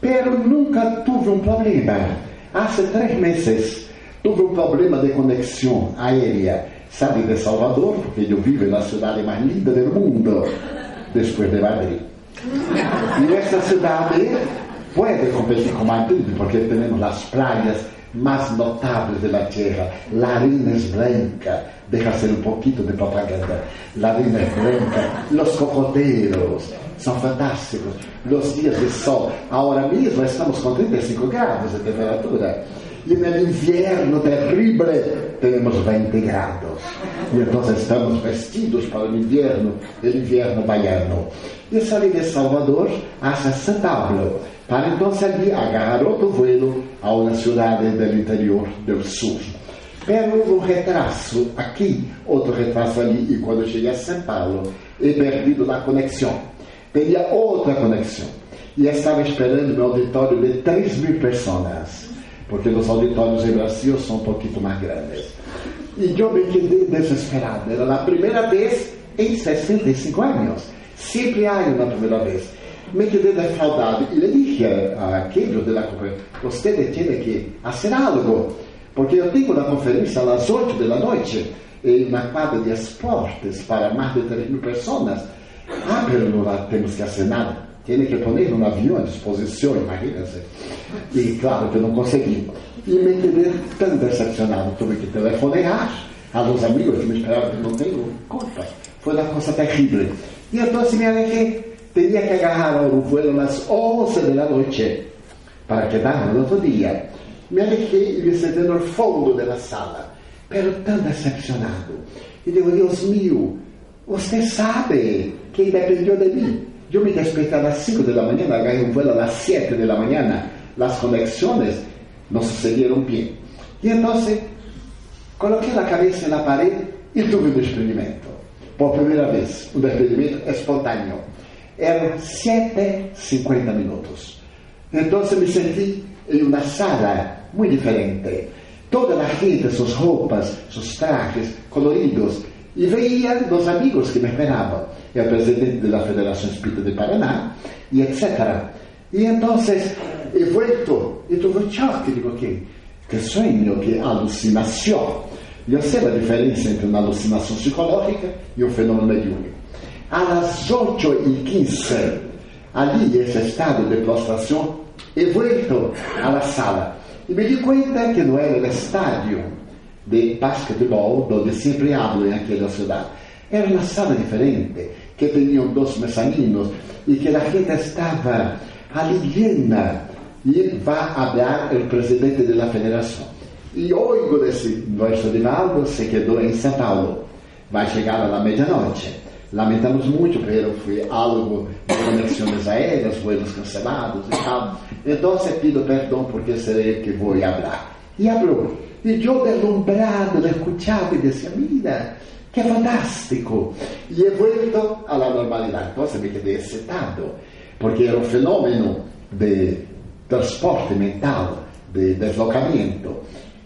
Pero nunca tive um problema. Há três meses tive um problema de conexão aérea. Sabe de Salvador, porque eu vivo na cidade mais linda do mundo, depois de Madrid. E esta cidade pode competir com Madrid, porque temos as praias más notables de la tierra. La harina es blanca, deja hacer un poquito de propaganda. La harina es blanca, los cocoteros son fantásticos, los días de sol. Ahora mismo estamos con 35 grados de temperatura. Y en el invierno terrible tenemos 20 grados. Y entonces estamos vestidos para el invierno, el invierno baiano. Y salí de Salvador hasta San Pablo para então ali agarrar outro vuelo a uma cidade do interior do sul. Pero um retraso aqui, outro retraso ali, e quando cheguei a São Paulo, he perdido a conexão. Tinha outra conexão. E estava esperando meu auditório de 3 mil pessoas, porque os auditórios em Brasil são um pouquinho mais grandes. E eu me quedei desesperado. Era a primeira vez em 65 anos. Sempre há uma primeira vez me quedé defraudado y le dije a aquellos de la conferencia, usted tiene que hacer algo, porque yo tengo una conferencia a las 8 de la noche en una cuadra de esportes para más de 3 mil personas. Ah, pero no tenemos que hacer nada. Tiene que poner um avião à disposição, imagina-se. E claro que eu não consegui. E me quedé tão decepcionado, tive que telefonar a los amigos que me esperavam, não tenho culpa. Foi uma coisa terrível. E então me alejé. Tinha que agarrar o voo às 11 da noite para quedar no outro dia. Me alejé e me senté fundo da sala, pero tão decepcionado. E digo, Deus mío, você sabe que dependeu de mim. Eu me desperté a las 5 de la mañana, agarré un vuelo a las 7 de la mañana. Las conexiones no sucedieron bien. Y entonces coloqué la cabeza en la pared y tuve un desprendimiento. Por primera vez, un desprendimiento espontáneo. Eran 7.50 minutos. Entonces me sentí en una sala muy diferente. Toda la gente, sus ropas, sus trajes coloridos, e veia os amigos que me esperavam. É o presidente da Federação Espírita de Paraná, e etc. E então, he vuelto e tuve um choque. Digo, que, que sonho, que alucinação. Eu sei a diferença entre uma alucinação psicológica e um fenômeno mediúnico. Às 8h15, ali, esse estado de prostração, he vuelto à sala. E me di conta que não era o estádio de basquetebol onde sempre hablo em aquela cidade. Era uma sala diferente, que tinham dois mezaninos e que a gente estava ali llena. E vai falar o presidente da federação. E oigo desse nosso Rinaldo se quedou em São Paulo. Vai chegar à meia-noite. Lamentamos muito, porque foi algo de conexões aéreas, voos cancelados e tal. Então, pido perdão porque serei que vou falar. E abriu. E eu, deslumbrado, escuchaba e decía, mira, que fantástico. E he vuelto a la normalidad. Entonces me quedé excitado, porque era un fenómeno de transporte mental, de deslocamento.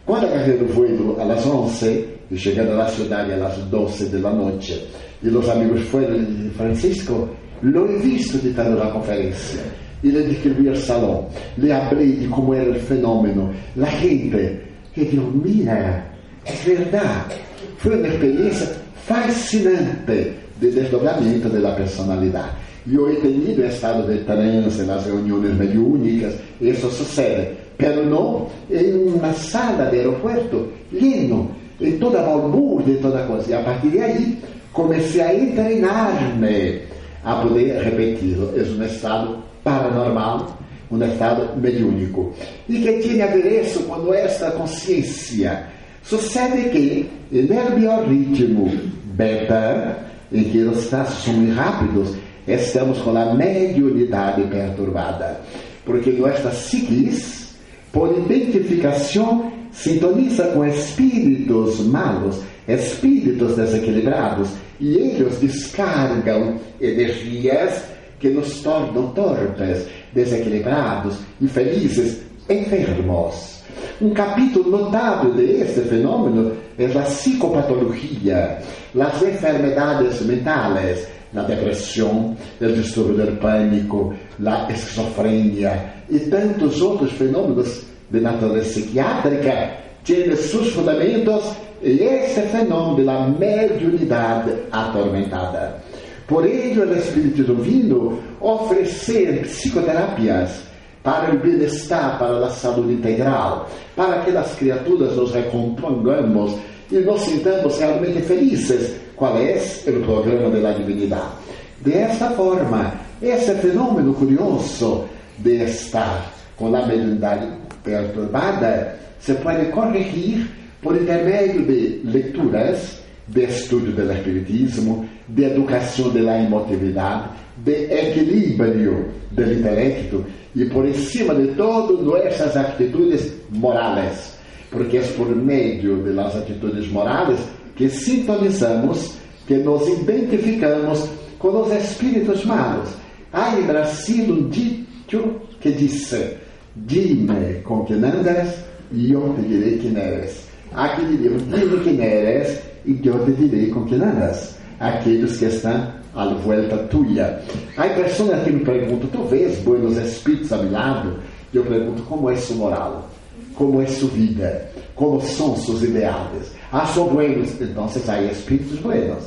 Quando agarrei o vuelo a las 11 e chegando a la ciudad a las 12 de la noche, e os amigos e disse, Francisco, lo he visto dando la conferência. E le descrevi o salão, le hablé de como era o fenômeno, la gente que Deus mira, é verdade. Foi uma experiência fascinante de desdobramento da personalidade. Eu he tenido estado de trance nas reuniões mediúnicas, isso sucede, pero não em uma sala de aeroporto lleno, em toda balbúrdia, e toda coisa. E a partir de aí, comecei a treinar-me a poder repeti-lo. É um estado paranormal um estado mediúnico. E que tinha adereço quando esta consciência sucede que, no biorritmo beta, em que os traços são muito rápidos, estamos com a mediunidade perturbada. Porque nossa psiquis, por identificação, sintoniza com espíritos malos, espíritos desequilibrados, e eles descargam energias que nos tornam torpes, desequilibrados, infelizes, enfermos. Um capítulo notável deste fenômeno é a psicopatologia, as enfermedades mentais, a depressão, o distúrbio do pânico, a esquizofrenia e tantos outros fenômenos de natureza psiquiátrica têm seus fundamentos e este fenômeno da mediunidade atormentada. Por ello, o Espírito Divino oferecer psicoterapias para o bem-estar, para a saúde integral, para que as criaturas nos recompongamos e nos sintamos realmente felizes. Qual é o programa da divinidade? Desta forma, esse fenômeno curioso de estar com a mediunidade perturbada se pode corrigir por intermédio de leituras de estudo do Espiritismo, de educação da emotividade, de equilíbrio do intelecto e, por cima de todo, nossas atitudes morais. Porque é por meio das atitudes morais que sintonizamos, que nos identificamos com os espíritos malos. Há em Brasil um dito que diz: Dime com quem andas e eu te direi quem eres. Aqui diria: Dime quem eres e eu te direi com quem andas. Aqueles que estão à volta tua. Há pessoas que me perguntam: Tu vês buenos espíritos a meu lado? Eu pergunto: Como é sua moral? Como é sua vida? Como são seus ideais? Ah, são buenos. Então, há espíritos buenos.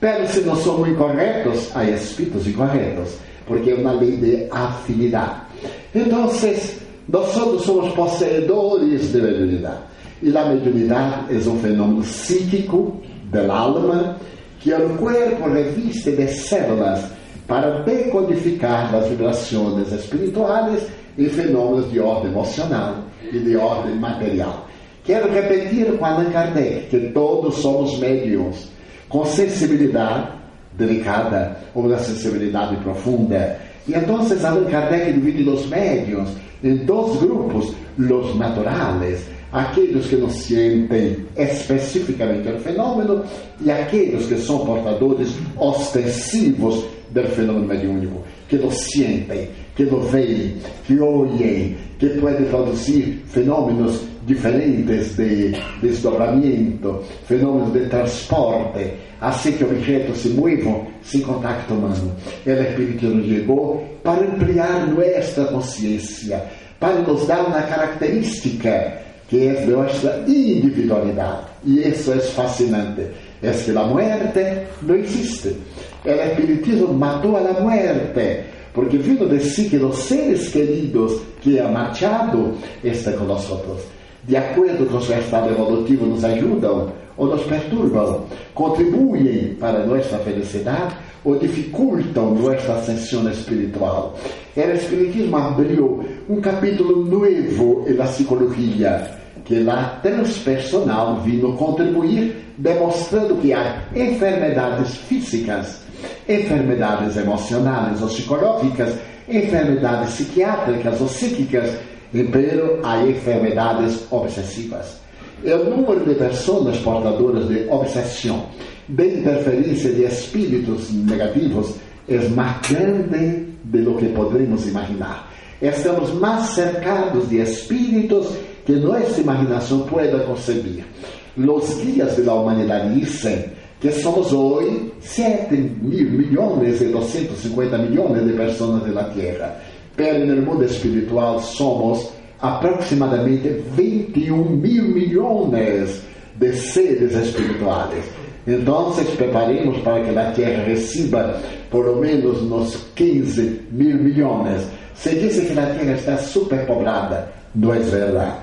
Pero se não somos incorretos, há espíritos incorretos, porque é uma lei de afinidade. Então, nós somos possuidores de mediunidade. E a mediunidade é um fenômeno psíquico da alma que o corpo reviste de células para decodificar as vibrações espirituais e fenômenos de ordem emocional e de ordem material. Quero repetir com Allan Kardec que todos somos médiums com sensibilidade delicada ou uma sensibilidade profunda. E então Allan Kardec divide os médiums em dois grupos, os naturales, aqueles que não sentem especificamente o fenômeno e aqueles que são portadores ostensivos do fenômeno mediúnico, que não sentem, que não veem, que ouvem, que podem produzir fenômenos diferentes de desdobramento, fenômenos de transporte, assim que objetos se movam sem contacto humano. O Espiritismo chegou para ampliar nossa consciência, para nos dar uma característica que é nossa individualidade. E isso é fascinante. É que a morte não existe. O Espiritismo matou a morte, porque vindo de si que os seres queridos que ha marchado estão conosco. De acordo com o seu estado evolutivo, nos ajudam ou nos perturbam, contribuem para nossa felicidade ou dificultam nossa ascensão espiritual. O Espiritismo um capítulo novo na psicologia que lá transpersonal vino contribuir, demonstrando que há enfermidades físicas, enfermidades emocionais ou psicológicas, enfermidades psiquiátricas ou psíquicas, pero há enfermidades obsessivas. O número de pessoas portadoras de obsessão, de interferência de espíritos negativos, é mais grande de lo que podemos imaginar. Estamos mais cercados de espíritos que nossa imaginação pueda concebir. Os guias da humanidade dizem que somos hoje 7 mil milhões e 250 milhões de pessoas na Terra, pero no mundo espiritual somos aproximadamente 21 mil milhões de seres espirituais. Então, preparemos para que a Terra receba por lo menos uns 15 mil milhões. Se diz que a Terra está superpoblada, não é verdade.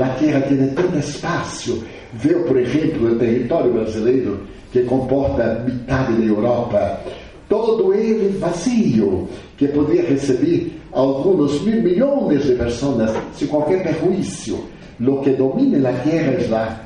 A Terra tem tanto espaço. Vê, por exemplo, o território brasileiro, que comporta metade da Europa, todo ele vazio, que poderia receber alguns mil milhões de pessoas sem qualquer perjuízo. Lo que domina a Terra é a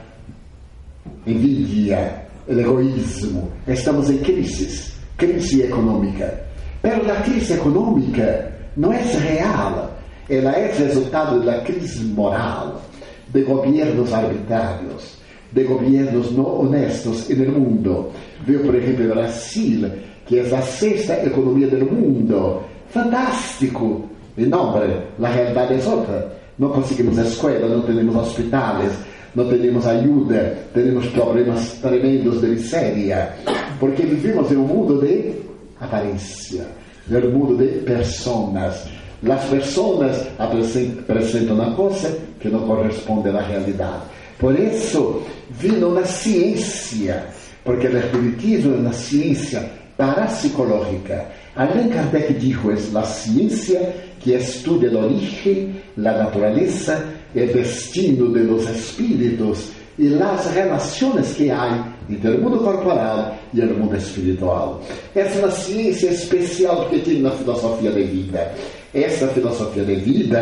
envidia, o egoísmo. Estamos em crise, crise econômica. Pero a crise econômica não é real ela é resultado da crise moral, de governos arbitrários, de governos não honestos no mundo. Viu, por exemplo, o Brasil, que é a sexta economia do mundo. Fantástico! E não, a realidade é outra. Não conseguimos escola, não temos hospitais, não temos ajuda, temos problemas tremendos de miséria, porque vivemos em um mundo de aparência, um mundo de pessoas as pessoas apresentam uma coisa que não corresponde à realidade. Por isso, vino na ciência, porque o espiritismo é uma ciência parapsicológica. Allan Kardec dijo, é a ciência que estuda a origem, a natureza, o destino de los espíritos e as relações que há entre o mundo corporal e o mundo espiritual. Essa é uma ciência especial que tem na filosofia da vida. Essa filosofia de vida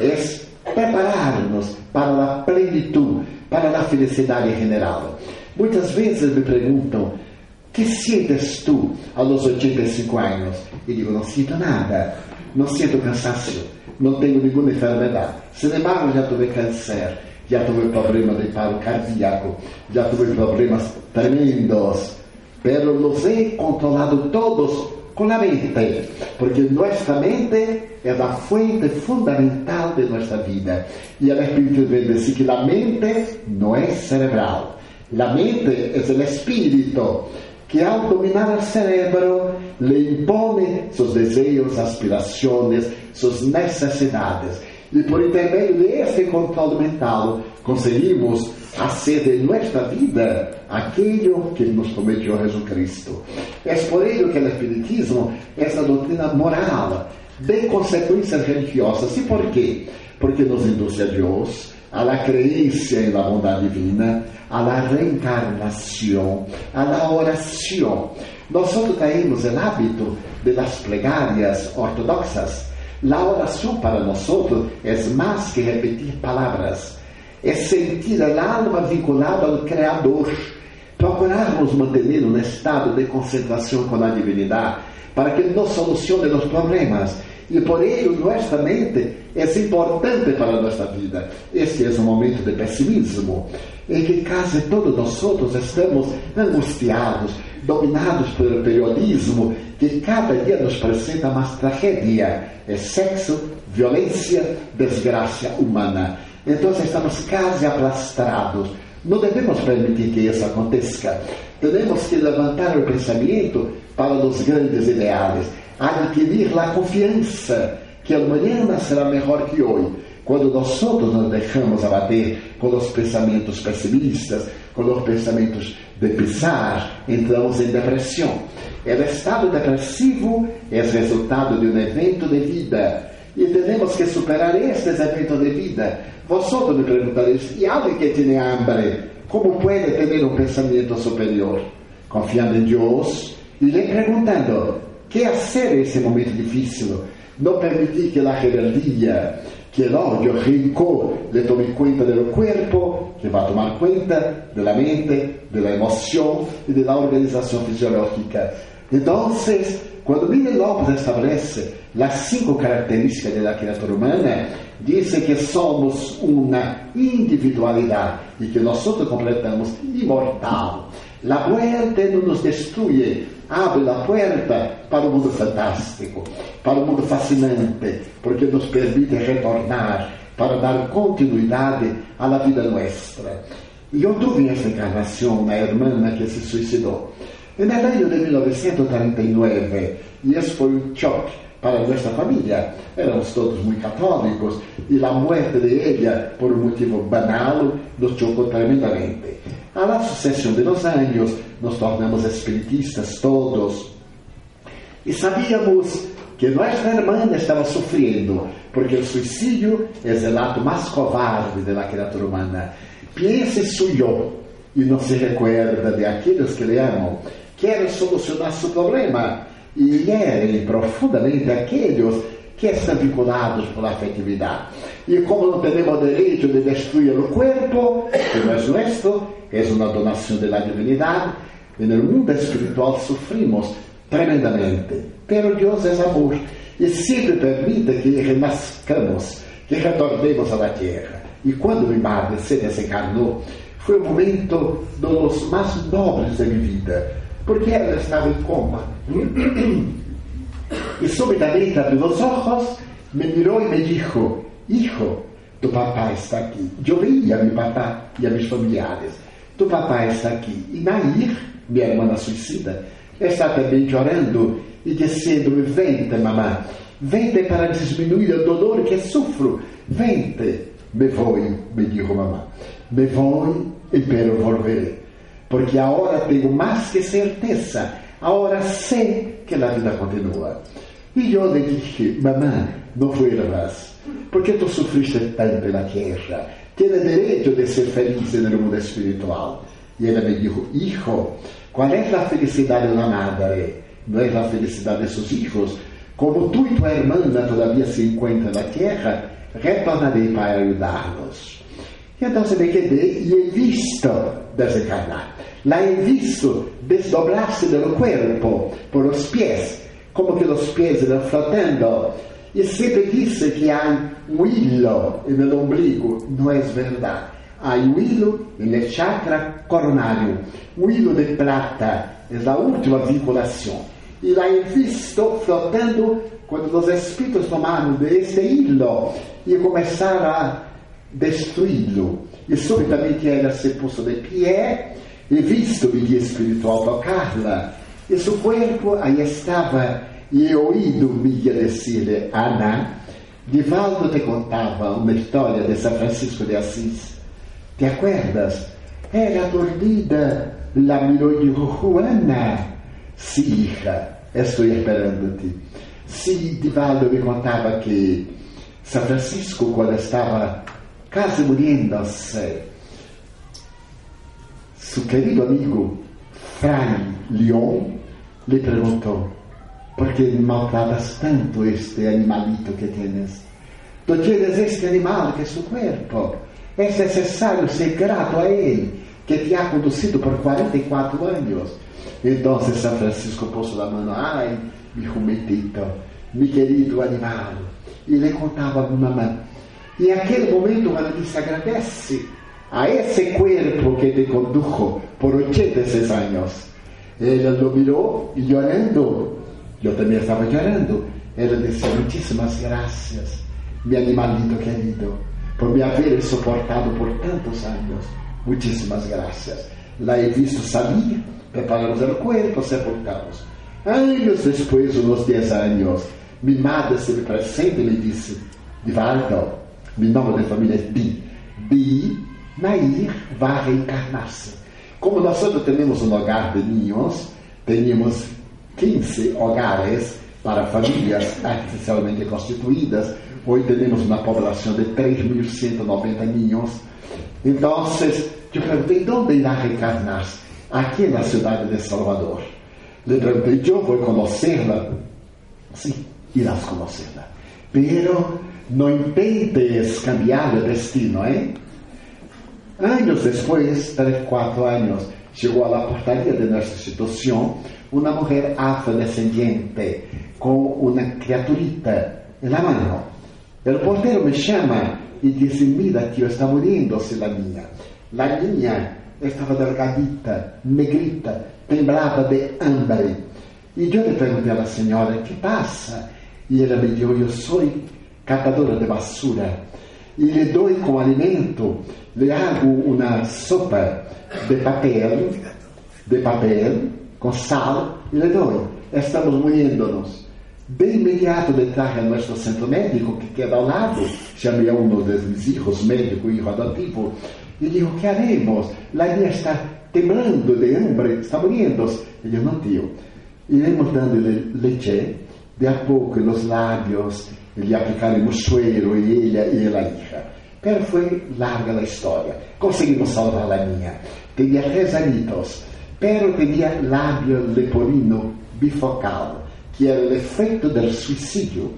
é preparar-nos para a plenitude, para a felicidade general. Muitas vezes me perguntam: que sientes tu aos 85 anos? E digo: não sinto nada, não sinto cansaço, não tenho nenhuma enfermidade. Sin embargo, já tive câncer, já tive problemas de paro cardíaco, já tive problemas tremendos, pero los he controlado todos com a mente, porque nossa mente é a fonte fundamental de nossa vida. E o Espírito vem dizer que a mente não é cerebral. A mente é o espírito que, ao dominar o cérebro, lhe impõe seus desejos, aspirações, suas necessidades. E por intermédio deste controle mental, conseguimos hacer de nuestra vida aquello que nos prometió Jesucristo. Es por ello que el espiritismo es la doctrina moral de consecuencias religiosas. ¿Y por qué? Porque nos induce a Dios, a la creencia en la bondad divina, reencarnación, a la oración. Nosotros traemos el hábito de las plegarias ortodoxas. La oración para nosotros es más que repetir palabras, es sentir el alma vinculada al Creador. Procurarmos mantener un estado de concentración con la divinidad para que nos solucione los problemas. E por ello nuestra mente é importante para nossa vida. Este é um momento de pessimismo em que quase todos nós estamos angustiados, dominados pelo periodismo que cada dia nos apresenta mais tragédia. É sexo, violência, desgraça humana. Então estamos quase aplastrados. Não devemos permitir que isso aconteça. Temos que levantar o pensamento para os grandes ideais adquirir a confiança que amanhã será melhor que hoje. Quando nós nos deixamos abater com os pensamentos pessimistas, com os pensamentos de pesar, entramos em depressão. O estado depressivo é resultado de um evento de vida. E temos que superar estes eventos de vida. Vosotros me perguntaréis, e alguém que tem hambre, como pode ter um pensamento superior? Confiando em Deus e lhe perguntando, que hacer ese momento difícil? No permitir que la rebeldía, que el odio, el rencor le tome cuenta del cuerpo, que va a tomar cuenta de la mente, de la emoción y de la organización fisiológica. Entonces, cuando Miguel López establece las cinco características de la criatura humana, dice que somos una individualidad y que nosotros completamos inmortal. La muerte no nos destruye, abre a porta para o mundo fantástico, para o mundo fascinante, porque nos permite retornar para dar continuidade à vida nossa. E eu tive essa encarnação na irmã que se suicidou. No ano de 1939, e esse foi um choque para nossa família. Éramos todos muito católicos e a morte de ela, por um motivo banal, nos chocou tremendamente. A la sucessão de los anos, nos tornamos espiritistas todos. E sabíamos que nossa irmã estava sofrendo, porque o suicídio é o ato mais covarde da criatura humana. Pense suyo e não se recuerda de aqueles que lhe amam, querem solucionar seu problema e herem profundamente aqueles que estão vinculados por afetividade. E como não temos direito de destruir o corpo, que não é nosso, é uma donação da divindade, e no mundo espiritual sofrimos tremendamente. Pero Deus é amor e sempre permite que renascamos, que retornemos à terra. E quando minha madre se desencarnou, foi o momento dos mais nobres da minha vida, porque ela estava em coma. E subitamente abriu os olhos, me mirou e me disse: Hijo, tu papá está aqui. Eu veia a meu papá e a meus familiares. Tu papá está aqui. E Nair, minha irmã suicida, está também chorando e dizendo-me: Vente, mamã, vente para diminuir o dolor que sofro. Vente. Me vou, me disse mamã. Me vou e pero volveré. Porque agora tenho mais que certeza. Agora sei que a vida continua. E eu lhe dije, mamã, não vuelvas, porque tu sofriste tanto na terra. Tienes direito de ser feliz no mundo espiritual. E ela me disse, hijo, qual é a felicidade da madre? Não é a felicidade de seus filhos? Como tu e tua irmã todavia se encontram na terra, retornarei para ajudá-los. E então me quedei e he visto desencarnar. La he visto desdobrar-se do corpo por os pés como que os pés iam flotando. E sempre disse que há um hilo no ombligo. Não é verdade. Há um hilo no chakra coronário. Um hilo de plata. É a última vinculação. E lá é visto flotando quando os espíritos tomaram deste hilo e começaram a destruí-lo. E subitamente ela se pôs de pé e visto o guia espiritual tocar-la e seu corpo aí estava, e he oído Miguel Ana, Divaldo te contava uma história de São Francisco de Assis. ¿Te acuerdas? Era dormida. La miró y dijo, Juana. Sí, hija, estou esperando-te. Sí, Divaldo me contava que São Francisco, quando estava quase muriendo-se, seu querido amigo Fray Leon lhe perguntou: ¿Por que maltratas tanto este animalito que tienes? Tú tienes este animal que es tu cuerpo. Es necesario ser grato a Él, que te ha conducido por 44 años. Entonces San Francisco puso la mano, ay, mi jumentito, mi querido animal. E le contava a mamãe. E naquele momento, quando disse, agradece a esse corpo que te condujo por 86 anos. Ela lo mirou e llorando, eu também estava llorando. Ela disse, muitíssimas graças, meu animalito querido por me haver soportado por tantos anos. Muitíssimas graças. La he visto salir, preparamos el cuerpo, sepultamos. Anos depois, uns 10 anos, madre se me presente e me disse: Divaldo, meu nome de família é Bi. Bi, Nair, vai reencarnar-se. Como nós temos um hogar de ninhos, tínhamos 15 hogares para famílias artificialmente constituídas, Hoje temos uma população de 3.190 niños. Então, eu perguntei, onde irá reencarnar? Aqui na cidade de Salvador. Le perguntei, eu vou conhecê-la? Sim, irás conhecê-la. Pero não intentes cambiar o destino, ¿eh? Anos depois, três, quatro anos, chegou à portaria de nossa instituição uma mulher afrodescendiente com uma criaturita na mão. El portero me chama e diz: Mira, tio, está muriendo-se la niña. La niña estava delgadita, negrita, temblava de hambre. E eu lhe perguntei à senhora: Que passa? E ela me disse: Eu sou catadora de basura. E lhe dou com alimento, lhe hago uma sopa de papel, de papel, com sal, e lhe dou. Estamos morrendo-nos. De imediato le traje a nosso centro médico, que queda ao lado. Chamei a um dos meus filhos, médico e adotivo, e digo: que haremos? La niña está temblando de hambre, está morrendo. E eu não tio. Iremos dando-lhe leite, de a pouco nos lábios, lhe aplicaremos suero e ela e ela hija. Pero foi larga a história. Conseguimos salvar a minha. Tinha três anitos, pero tinha lábio leporino bifocal que era o efeito do suicídio.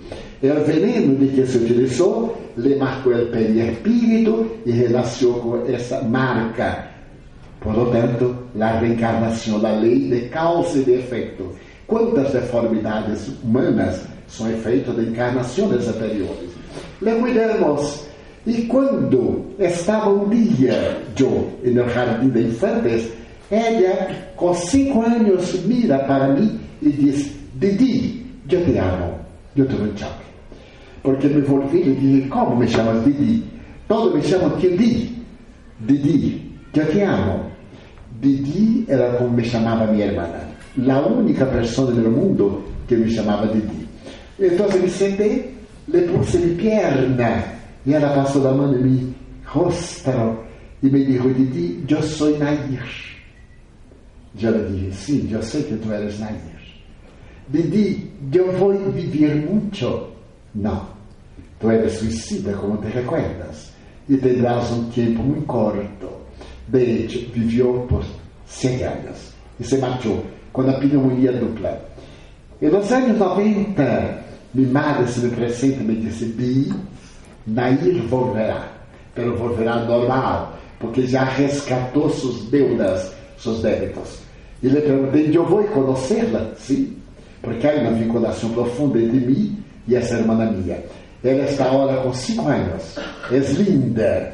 El veneno de que se utilizou le marcou o perispírito e relacionou com essa marca. Por lo tanto, a reencarnação da lei de causa e de efeito. Quantas deformidades humanas são efeito de encarnações anteriores? Le cuidamos. E quando estava um dia, eu, no jardim de infantes, ela, com cinco anos, mira para mim e diz: Didi, yo te amo. Yo tuve un choque. Porque me volví y dije, ¿cómo me llamas Didi? Todos me llaman Didi. Didi, yo te amo. Didi era como me llamaba mi hermana. La única persona en el mundo que me llamaba Didi. Entonces me senté, le puse mi pierna y ella pasó la mano en mi rostro y me dijo, Didi, yo soy Nair. Yo le dije, sí, yo sé que tú eres Nair. Didi, eu vou viver muito. Não. Tu eres suicida, como te recuerdas, e tendrás um tempo muito corto. De hecho, viveu por 100 anos e se matou com a pneumonia dupla. E nos anos 90, minha madre se me presente e me disse: Bi, Nair volverá, pero volverá normal, porque já resgatou suas deudas, seus débitos. E lhe perguntei: Eu vou conhecê-la? Sim porque há uma vinculação profunda entre mim e essa irmã minha. Ela está agora com cinco anos, é linda,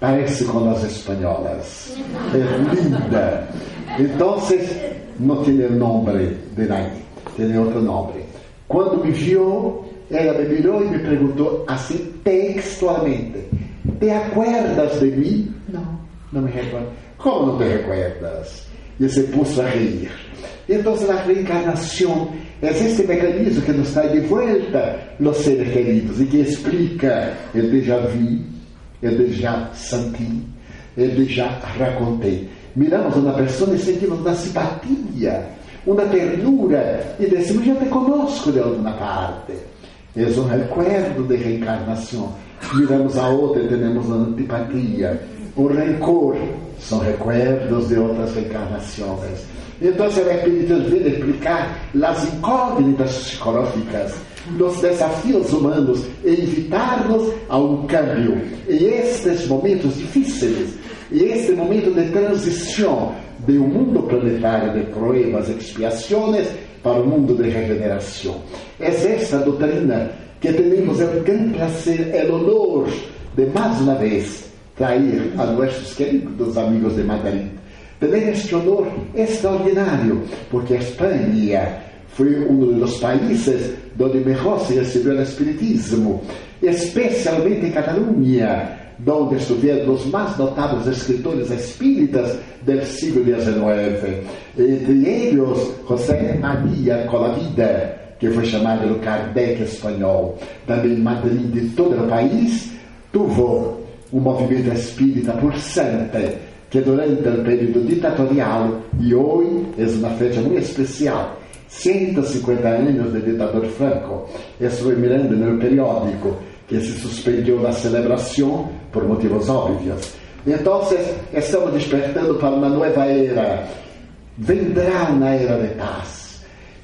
parece com nós espanholas, é linda. Então, não tem nome de Naí, tem outro nome. Quando me viu, ela me mirou e me perguntou assim textualmente: Te acuerdas de mim? Não, não me recordo. Como não te recuerdas? E se pôs a rir. Entonces la reencarnación es este mecanismo que nos trae de vuelta los seres queridos y que explica el déjà vu, el déjà senti, ele já racontei. Miramos uma pessoa e sentimos uma simpatia, uma ternura e decimos, já te conosco de alguma parte. É um recuerdo de reencarnação. Miramos a outra e temos uma antipatia. O rancor são recuerdos de outras reencarnações. Então, é permitido explicar as incógnitas psicológicas dos desafios humanos e invitar-nos a um câmbio. E estes momentos difíceis, e este momento de transição de um mundo planetário de provas e expiações para o mundo de regeneração. É esta doutrina que temos o grande prazer, o honor de mais uma vez trair a nossos queridos amigos de Madrid. Tener este honor extraordinário, porque Espanha foi um dos países onde melhor se recebeu o Espiritismo, especialmente em Catalunha, onde estiveram os mais notáveis escritores espíritas do século XIX. Entre eles, José Maria Colavida, que foi chamado de Kardec espanhol. Também Madrid de todo o país tuvo um movimento espírita pulsante que durante o período ditatorial e hoje é uma fecha muito especial 150 anos de ditador Franco. Estou mirando no periódico que se suspendeu na celebração por motivos óbvios. Então, estamos despertando para uma nova era. Vendrá uma era de paz.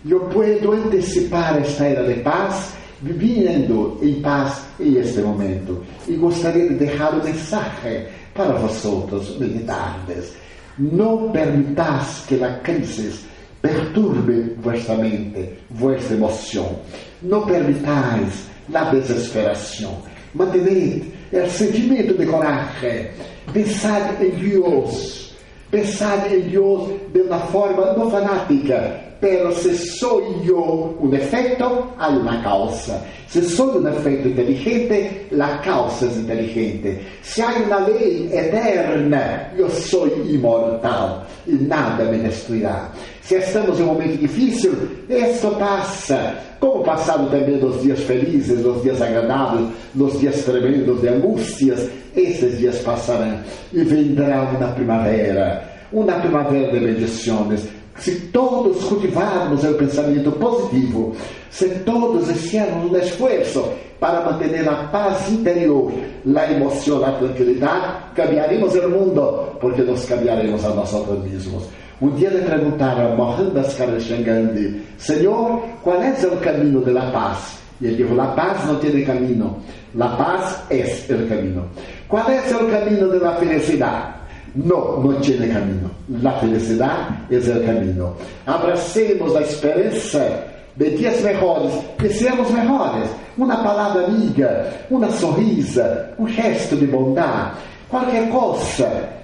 Eu posso antecipar esta era de paz vivendo em paz em este momento. E gostaria de deixar um mensagem para vosotros, militares. Não permitas que a crise perturbe vuestra mente, vuestra emoção. Não permitais a desesperação. Mantened o sentimento de coragem. Pensad em Deus. Pensad em Deus de uma forma não fanática, pero se soy yo un efecto, hay una causa. Se soy un efecto inteligente, la causa es inteligente. Se hay una ley eterna, yo soy inmortal e nada me destruirá. Se estamos em um momento difícil, isso passa. Como passaram também nos dias felizes, nos dias agradáveis, nos dias tremendos de angústias, esses dias passarão e vendrá uma primavera, uma primavera de bendições, se todos cultivarmos o pensamento positivo, se todos hiciéramos um esforço para manter a paz interior, a emoção, a tranquilidade, cambiaremos o mundo, porque nos cambiaremos a nós mesmos. Um dia lhe perguntaram a Karamchand Gandhi, Senhor, qual é o caminho da paz? E ele disse, a paz não tem caminho, a paz é o caminho. Qual é o caminho da felicidade? No, não tiene caminho. A felicidade é o caminho. Abracemos a esperança de dias melhores, que seamos melhores. Uma palavra amiga, uma sorrisa, um gesto de bondade, qualquer coisa.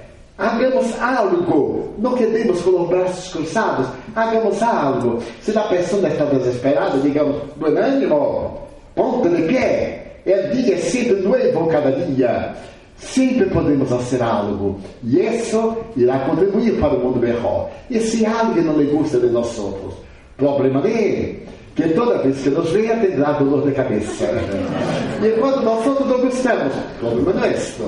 Hagamos algo, não quedemos com os braços cruzados, hagamos algo. Se a pessoa está desesperada, digamos, buen ânimo, ponte de pé. El dia é sempre novo cada dia. Sempre podemos fazer algo. E isso irá contribuir para o mundo melhor. E se alguém não lhe gusta de nós outros, problema dele. Que toda vez que nos veja terá dolor de cabeça. E [LAUGHS] quando nós outros não gostamos, problema nosso.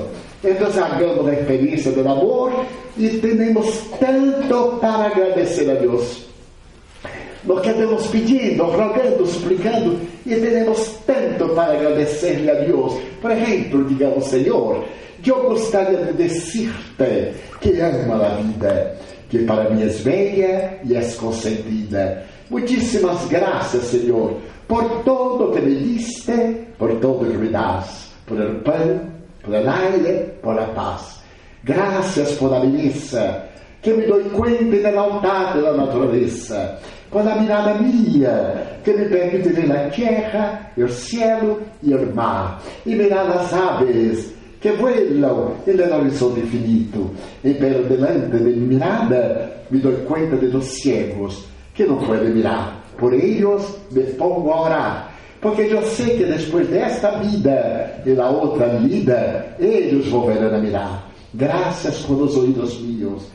Então, hagamos a experiência do amor e temos tanto para agradecer a Deus. Nós quedamos pedindo, rogando, suplicando e temos tanto para agradecer a Deus. Por exemplo, digamos, Senhor, eu gostaria de dizer-te que amo a vida, que para mim és bella e és consentida. Muitíssimas graças, Senhor, por todo que me diste, por todo que me das, por el pão, el aire, por a paz. Graças por a beleza, que me dou conta da lealdade da natureza, por a mirada minha, que me permite ver a terra, o cielo e o mar, e mirar as aves, que vuelam no horizonte infinito. E pelo delante de mi mirada me dou conta de los ciegos que não podem mirar. Por eles me pongo a orar. Porque eu sei que depois desta vida e da outra vida, eles volverão a mirar. Graças por os ouvidos meus,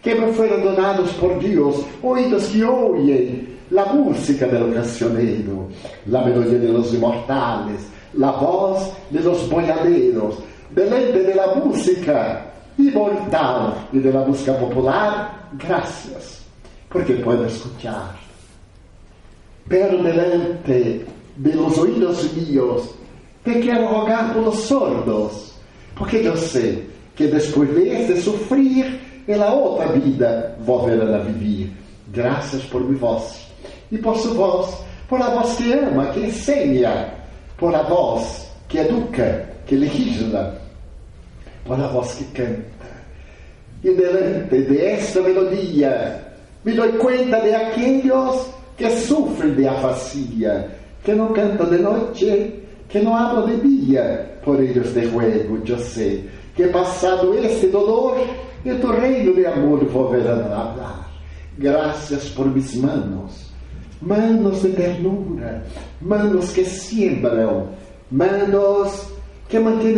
que me foram donados por Deus, ouvidos que ouvem a música do cancioneiro, a melodia de los imortales, a voz de los boiadeiros, delante de la música inmortal y de la música popular, gracias, porque puedo escuchar. Pero delante de los oídos míos, te quiero rogar por los sordos, porque yo sé que después de este sufrir, en la otra vida volverán a vivir. Gracias por mi voz e por sua voz, por a voz que ama, que ensina, por a voz que educa, que legisla, por a voz que canta. E delante de esta melodia, me dou conta de aqueles que sofrem de afasia, que não cantam de noite, que não hablam de dia, por eles de juego, eu sei, que passado este dolor, e tu reino de amor volverão a hablar. Graças por mis manos, manos de ternura, manos que siembram, manos que mantêm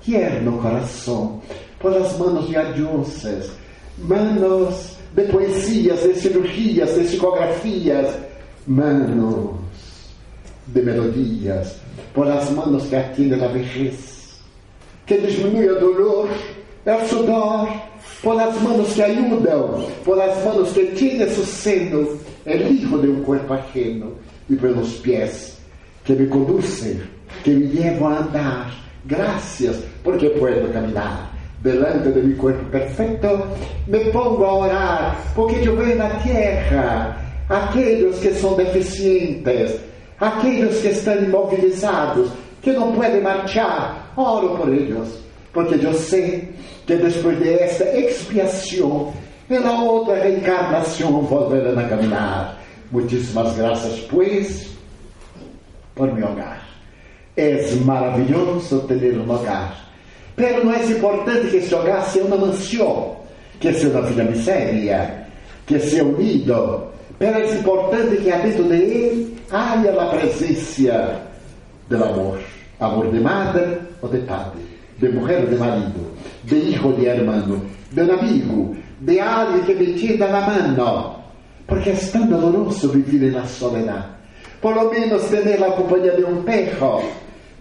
tierno coração, por as manos de adioses, manos de poesias, de cirurgias, de psicografias, manos de melodias, por as manos que atendem a vejez, que diminui o dolor, o sudor, por as manos que ajudam, por as manos que tienen su seno, el hijo de un cuerpo ajeno, y por los pies que me conducen, que me llevan a andar. Gracias, porque puedo caminar. Delante de mi cuerpo perfecto, me pongo a orar, porque yo veo en la tierra aquellos que son deficientes, aquellos que están inmovilizados, que não podem marchar, oro por eles, porque eu sei que depois de esta expiação, na outra reencarnação volverão a caminhar. Muitíssimas graças, pois, por meu hogar. É maravilhoso ter um hogar. Pero não é importante que esse hogar seja uma mansão, que seja uma vida miséria, que seja unido. Pero é importante que dentro de ele haja a presença do amor. Amor de madre ou de padre, de mulher ou de marido, de hijo de hermano, de um amigo, de alguém que me tienda la mano. Porque é tão doloroso viver na soledade. Por lo menos ter a companhia de um perro.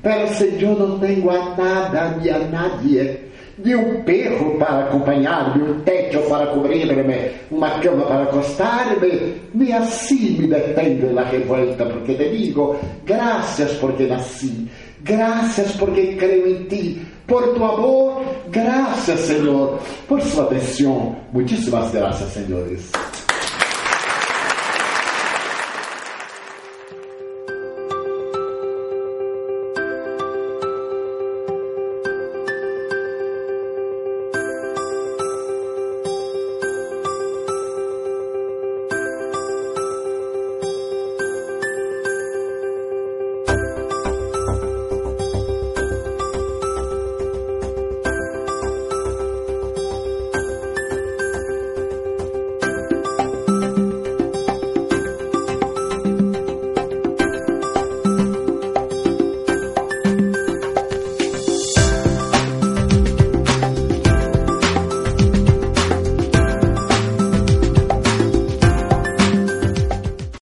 Pero se eu não tenho a nada ni a nadie, de um perro para acompanhar-me, um techo para cobrir-me, uma cama para acostar-me, nem assim me detendo na revolta, porque te digo, graças porque nasci, graças porque creio em ti, por tu amor, graças, Senhor, por sua atenção. Muitíssimas graças, senhores.